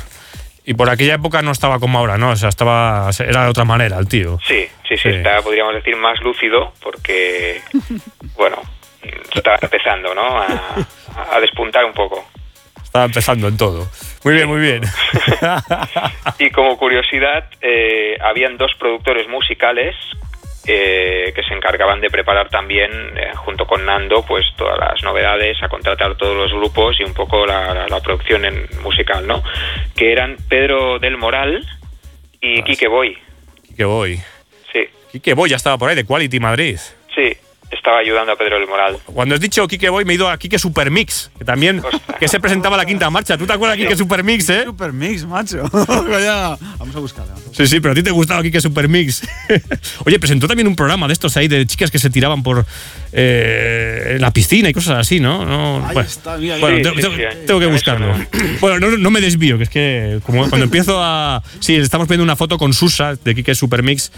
Y por aquella época no estaba como ahora, ¿no? O sea, estaba era de otra manera el tío. Sí, sí, sí, Sí. está, podríamos decir, más lúcido porque, bueno, está empezando, ¿no? A, a despuntar un poco. Estaba empezando en todo. Muy bien, muy bien. Y como curiosidad, eh, habían dos productores musicales eh, que se encargaban de preparar también, eh, junto con Nando, pues todas las novedades, a contratar todos los grupos y un poco la, la- la producción en musical, ¿no? Que eran Pedro del Moral y Quique Boy. Quique Boy. Sí, Quique Boy ya estaba por ahí, de Quality Madrid. Estaba ayudando a Pedro del Moral. Cuando has dicho Quique Boy, me he ido a Quique Supermix, que también que se presentaba la quinta marcha. ¿Tú te acuerdas de Quique Supermix, eh? Supermix, macho. Ya, Vamos a buscarla. Sí, sí, pero a ti te gustaba Quique Supermix. Oye, presentó también un programa de estos ahí de chicas que se tiraban por eh, la piscina y cosas así, ¿no? no Ahí bueno, está, mira, bueno, sí, tengo, sí, tengo- sí, tengo que buscarlo. Bueno, no, no me desvío, que es que como cuando empiezo a... Sí, estamos viendo una foto con Susa de Quique Supermix.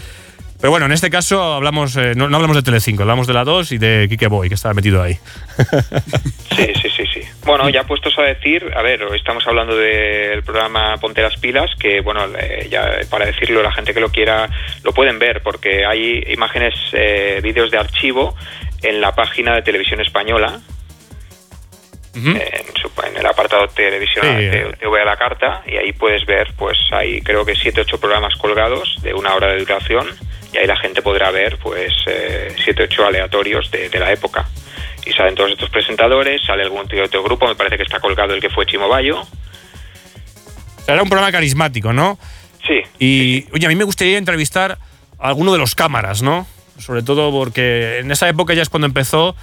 Pero bueno, en este caso hablamos eh, no, no hablamos de Telecinco, hablamos de la 2 y de Quique Boy, que estaba metido ahí. Sí, sí, sí, sí. Bueno, ya puestos a decir, a ver, hoy estamos hablando del programa Ponte las pilas, que bueno, eh, ya para decirlo la gente que lo quiera lo pueden ver, porque hay imágenes, eh, vídeos de archivo en la página de Televisión Española, en, su- en el apartado televisión Sí, eh. TV a la carta, y ahí puedes ver, pues hay creo que siete ocho programas colgados de una hora de duración, y ahí la gente podrá ver, pues eh, siete ocho aleatorios de, de la época. Y salen todos estos presentadores, sale algún tío de otro grupo, me parece que está colgado el que fue Chimo Bayo. Era un programa carismático, ¿no? Sí. Y, oye, a mí me gustaría entrevistar a alguno de los cámaras, ¿no? Sobre todo porque en esa época ya es cuando empezó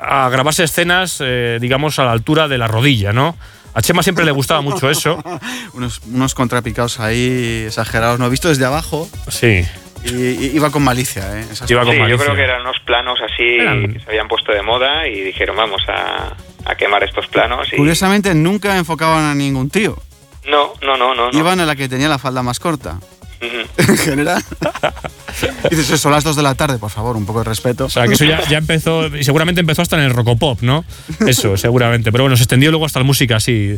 a grabarse escenas, eh, digamos, a la altura de la rodilla, ¿no? A Chema siempre le gustaba mucho eso. unos, unos contrapicados ahí exagerados, ¿no? Visto desde abajo. Sí. Y, y- iba con malicia, ¿eh? Esas Sí, cosas. yo creo que eran unos planos así Eran- que se habían puesto de moda y dijeron, vamos a, a quemar estos planos. Y... Curiosamente, nunca enfocaban a ningún tío. No, no, no, no. no. Iban a la que tenía la falda más corta. En general. Dices, eso, son las 2 de la tarde, por favor, un poco de respeto. O sea, que eso ya, ya empezó, y seguramente empezó hasta en el Rocopop, ¿no? Eso, seguramente. Pero bueno, se extendió luego hasta la música así,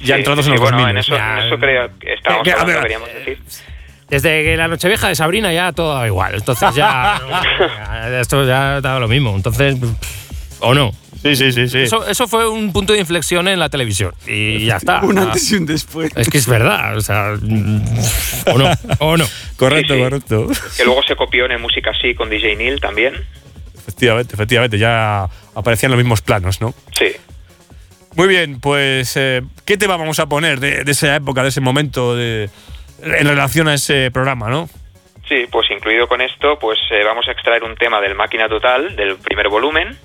ya Sí, entrados sí, en los bueno, 2000. en eso, en eso creo que estábamos Que- hablando, ver, deberíamos decir. Desde que la Nochevieja de Sabrina ya todo daba igual. Entonces ya. ya, esto ya daba lo mismo. Entonces. ¿O no? Sí, sí, sí, sí. Eso, eso fue un punto de inflexión en la televisión. Y ya está. Un antes y un después. Es que es verdad. O sea. ¿O no? ¿O no? Correcto, Sí, sí. correcto. Que luego se copió en Música Así con DJ Neil también. Efectivamente, efectivamente, ya aparecían los mismos planos, ¿no? Sí. Muy bien, pues, eh, ¿qué tema vamos a poner de, de esa época, de ese momento, de, en relación a ese programa, no? Sí, pues incluido con esto, pues eh, vamos a extraer un tema del Máquina Total, del primer volumen.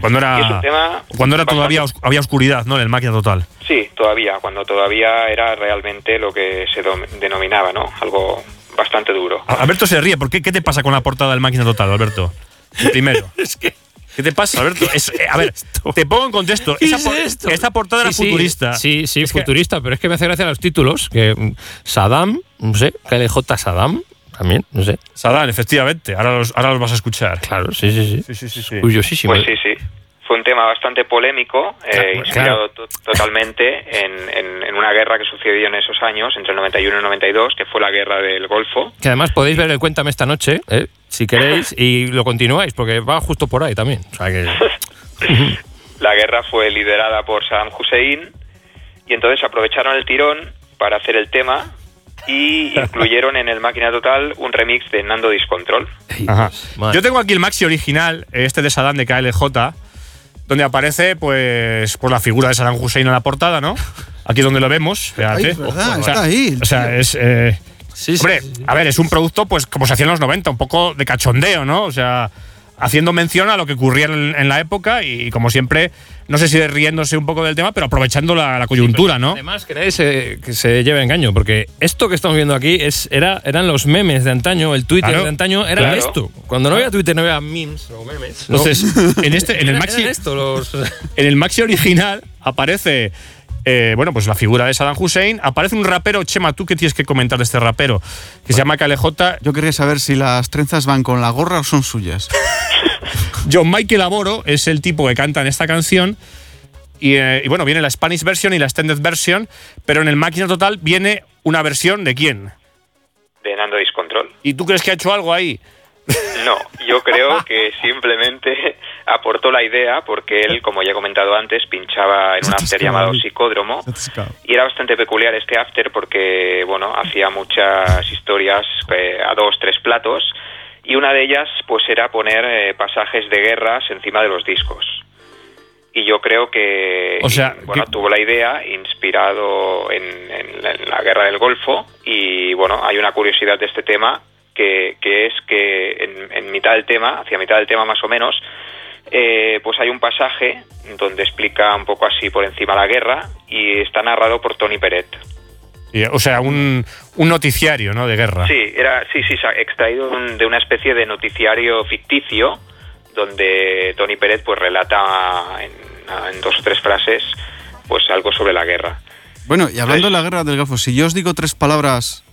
Cuando es era, un tema cuando era bastante- todavía os- había oscuridad, ¿no? En el máquina total. Sí, todavía, cuando todavía era realmente lo que se dom- denominaba, ¿no? Algo bastante duro. Alberto se ríe, ¿por qué? ¿Qué te pasa con la portada del máquina total, Alberto? El primero. ¿Qué te pasa, Alberto? Es- eh, a ver, te pongo en contexto. ¿Qué Esa, es por- esto? esta portada era Sí, sí, futurista. Sí, sí, Es que- futurista, pero es que me hace gracia los títulos. Que mm, Saddam, no sé, KLJ Saddam, también, no sé. Saddam, efectivamente. Ahora los, ahora los vas a escuchar. Claro, sí, sí, sí. Sí, sí, sí. sí. Curiosísimo. Pues sí, sí. Fue un tema bastante polémico, eh, Claro, inspirado to- totalmente en, en- en una guerra que sucedió en esos años, entre el 91 y el 92, que fue la guerra del Golfo. Que además podéis ver el Cuéntame esta noche, ¿eh? si queréis, y lo continuáis, porque va justo por ahí también. O sea que. La guerra fue liderada por Saddam Hussein y entonces aprovecharon el tirón para hacer el tema y incluyeron en el Máquina Total un remix de Nando Discontrol. Ajá. Yo tengo aquí el maxi original, este de Saddam de KLJ, donde aparece pues por la figura de Saddam Hussein en la portada, ¿no? Aquí donde lo vemos, fíjate. Verdad, O sea, está ahí, O sea, es eh, Sí, sí, hombre, sí, sí. a ver, es un producto pues como se hacía en los 90, un poco de cachondeo, ¿no? O sea, haciendo mención a lo que ocurría en, en la época y, como siempre, no sé si riéndose un poco del tema, pero aprovechando la, la coyuntura, ¿no? Además, que nadie se, que se lleve engaño, porque esto que estamos viendo aquí es, era, eran los memes de antaño, el Twitter Claro, de antaño era claro. esto. Cuando no había Twitter, no había memes o memes. ¿no? Entonces, en este, en el maxi, eran esto, los- en el maxi original aparece, eh, bueno, pues la figura de Saddam Hussein. Aparece un rapero, Chema, ¿tú qué tienes que comentar de este rapero? Que se llama KLJ. Yo quería saber si las trenzas van con la gorra o son suyas. John Michael Aboro es el tipo que canta en esta canción. Y, eh, y bueno, viene la Spanish version y la extended version, pero en el máquina total viene una versión de quién. De Nando Discontrol. ¿Y tú crees que ha hecho algo ahí? No, yo creo que simplemente aportó la idea porque él, como ya he comentado antes, pinchaba en un after llamado Psicódromo. Y era bastante peculiar este after porque, bueno, hacía muchas historias eh, a dos, tres platos. Y una de ellas pues era poner eh, pasajes de guerras encima de los discos. Y yo creo que, O sea, bueno, tuvo la idea inspirado en, en la- en la guerra del Golfo. Y, bueno, hay una curiosidad de este tema que, que es que en, en mitad del tema, hacia mitad del tema más o menos, eh, pues hay un pasaje donde explica un poco así por encima la guerra y está narrado por Tony Peret. O sea, un, un noticiario, ¿no? De guerra. Sí, era, sí, sí, extraído de un- de una especie de noticiario ficticio donde Tony Pérez pues relata en, en dos o tres frases pues algo sobre la guerra. Bueno, y hablando de la guerra del Golfo, si yo os digo tres palabras.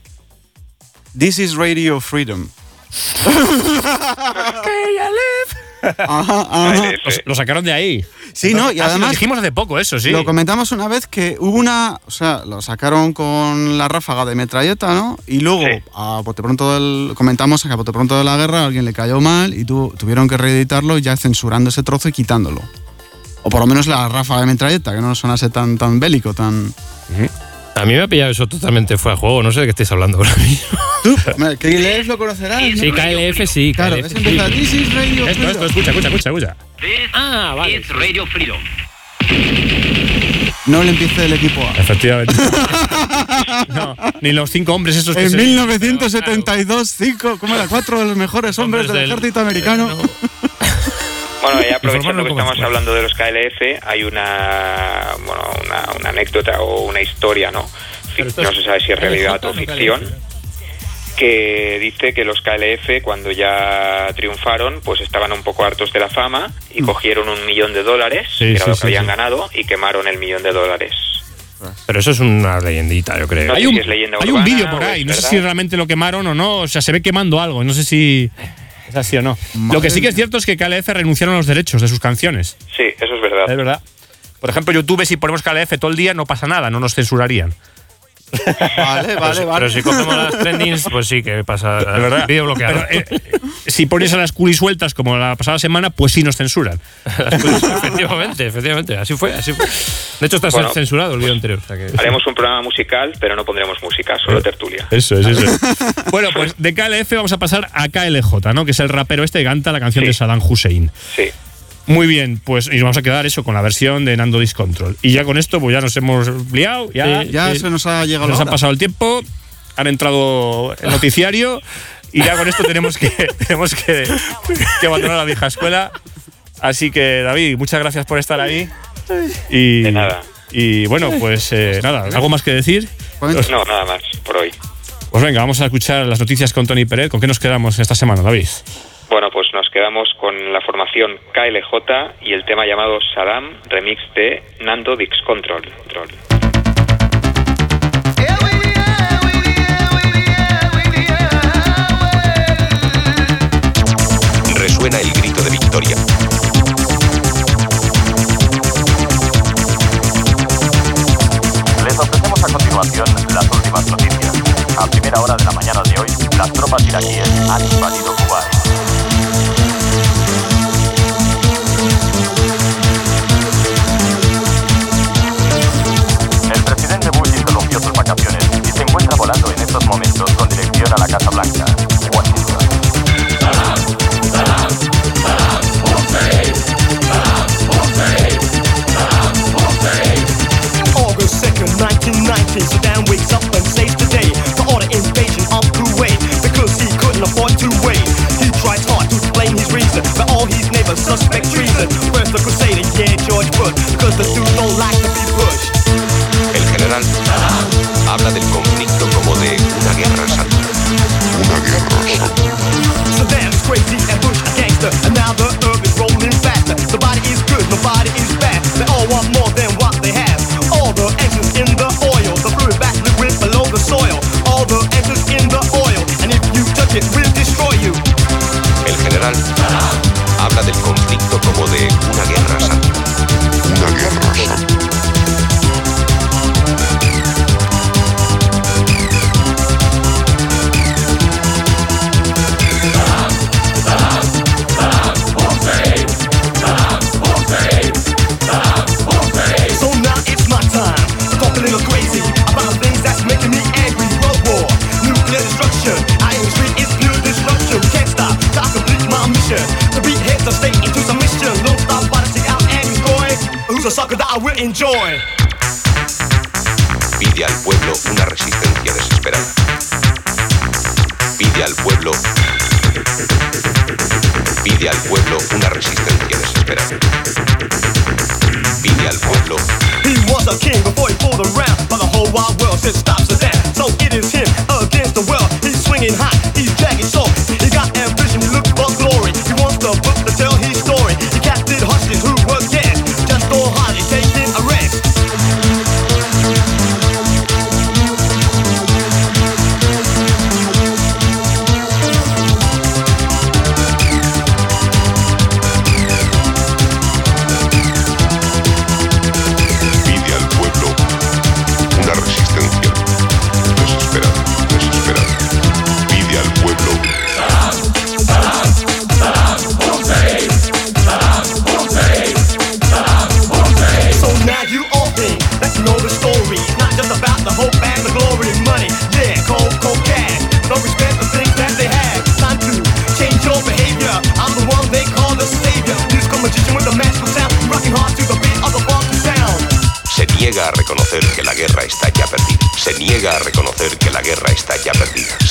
This is Radio Freedom. Ajá, ajá. Lo, lo sacaron de ahí. Sí, no, y Ah, sí, además- Lo dijimos hace poco, eso, sí. Lo comentamos una vez que hubo una. O sea, lo sacaron con la ráfaga de metralleta, ¿no? Y luego, a bote pronto del, comentamos que a bote pronto de la guerra a alguien le cayó mal y tu- tuvieron que reeditarlo ya censurando ese trozo y quitándolo. O por lo menos la ráfaga de metralleta, que no sonase tan, tan bélico, tan. A mí me ha pillado eso totalmente fuera de juego. No sé de qué estáis hablando ahora mismo. KLF lo conocerás. ¿no? Sí, KLF sí. Claro, KLF ese empieza. sí. This is Radio Esto, esto, escucha, escucha, escucha, escucha. Ah, vale. It's Radio Freedom. No le empiece el equipo A. Efectivamente. no, ni los cinco hombres esos que En se- 1972, cinco, ¿cómo era? Cuatro de los mejores hombres, Hombres del, del- ejército americano. Bueno, y aprovechando que estamos hablando de los KLF, hay una, bueno, una, una anécdota o una historia, ¿no? Fic- no se sabe si es realidad o ficción, que dice que los KLF cuando ya triunfaron, pues estaban un poco hartos de la fama y cogieron un millón de dólares, Sí, que era sí, lo sí, que habían ganado, y quemaron el millón de dólares. Pero eso es una leyendita, yo creo. No Hay un, si vídeo por ahí, no sé si realmente lo quemaron o no, o sea, se ve quemando algo, no sé si es así o no. lo que sí que es cierto es que KLF renunciaron a los derechos de sus canciones. Sí, eso es verdad. Es verdad. Por ejemplo, YouTube, si ponemos KLF todo el día, no pasa nada, no nos censurarían. Vale, Pero, si- pero si cogemos las trendings, pues sí que pasa. Es verdad. Vídeo bloqueado. Pero, eh, si pones a las culis sueltas como la pasada semana, pues sí nos censuran. efectivamente, efectivamente. Así fue, así fue. De hecho, está Bueno. censurado el vídeo anterior. o sea que- Haremos un programa musical, pero no pondremos música, solo tertulia. Eso es, eso bueno, pues de KLF vamos a pasar a KLJ, ¿no? Que es el rapero este que canta la canción de Saddam Hussein. Sí. Muy bien, pues y nos vamos a quedar eso con la versión de Nando Discontrol. Y ya con esto, pues ya nos hemos liado, ya, Sí, ya se nos ha llegado nos la ha hora. pasado el tiempo, han entrado el noticiario y ya con esto tenemos que tenemos que, que abandonar la vieja escuela. Así que David, muchas gracias por estar ahí. Y, De nada. Y bueno, pues eh, nada, ¿algo más que decir? No, nada más, por hoy. Pues venga, vamos a escuchar las noticias con Tony Pérez. ¿Con qué nos quedamos esta semana, David? Bueno, pues nos quedamos con la formación KLJ y el tema llamado Saddam, remix de Nando Dix Control. Control. Resuena el grito de victoria. Les ofrecemos a continuación las últimas noticias. A primera hora de la mañana de hoy, las tropas iraquíes han invadido estos momentos con dirección a la Casa Blanca, Washington. August 2nd, 1990, Saddam wakes up and saves the day to order invasion of Kuwait because he couldn't afford to wait. He tries hard to explain his reason, but all his neighbors suspect treason. First the crusader, yeah, George Bush, because the dude don't like to be pushed. El general habla del conflicto. A I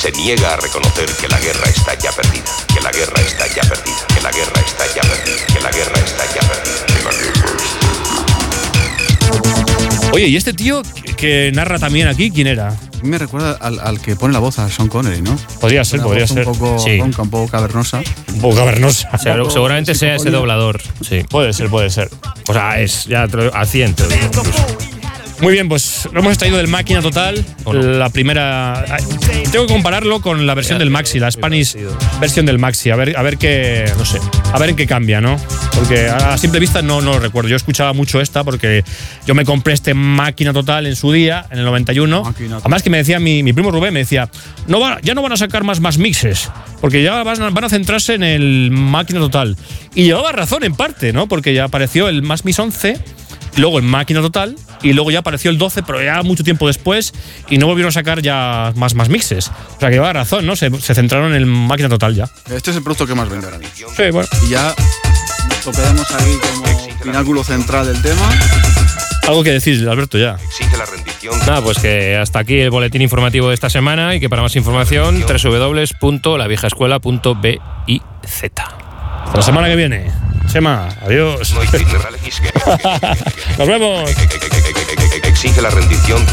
Se niega a reconocer que la guerra está ya perdida. Que la guerra está ya perdida. Que la guerra está ya perdida. Que la guerra está ya perdida. Que la guerra Oye, ¿y este tío que narra también aquí, quién era? Me recuerda al, al que pone la voz a Sean Connery, ¿no? Podría ser, Una podría voz ser. Un poco Sí. ronca, un poco cavernosa. Un poco cavernosa. Seguro- seguramente sea ese doblador. Sí. Puede ser, puede ser. O sea, es ya te lo- al 100. te lo digo, incluso. Muy bien, pues lo hemos extraído del máquina total. La primera. Tengo que compararlo con la versión del Maxi, la Spanish versión del Maxi. A ver, a ver qué. No sé. A ver en qué cambia, ¿no? Porque a simple vista no, no lo recuerdo. Yo escuchaba mucho esta porque yo me compré este máquina total en su día, en el 91. Además que me decía mi, mi primo Rubén, me decía, no va, ya no van a sacar más, más mixes, porque ya van a, van a centrarse en el máquina total. Y llevaba razón en parte, ¿no? Porque ya apareció el Más Mix 11 luego en máquina total y luego ya apareció el 12 pero ya mucho tiempo después y no volvieron a sacar ya más más mixes o sea que lleva razón no se, se centraron en máquina total ya Este es el producto que más vende ahora mismo. Sí, bueno. Y ya nos quedamos aquí como pináculo central del tema. algo que decir Alberto ya Exige la rendición. Nada, pues que hasta aquí el boletín informativo de esta semana y que para más información www.laviejascuela.biz. hasta la semana que viene Chema, adiós. Nos vemos. Exige la rendición.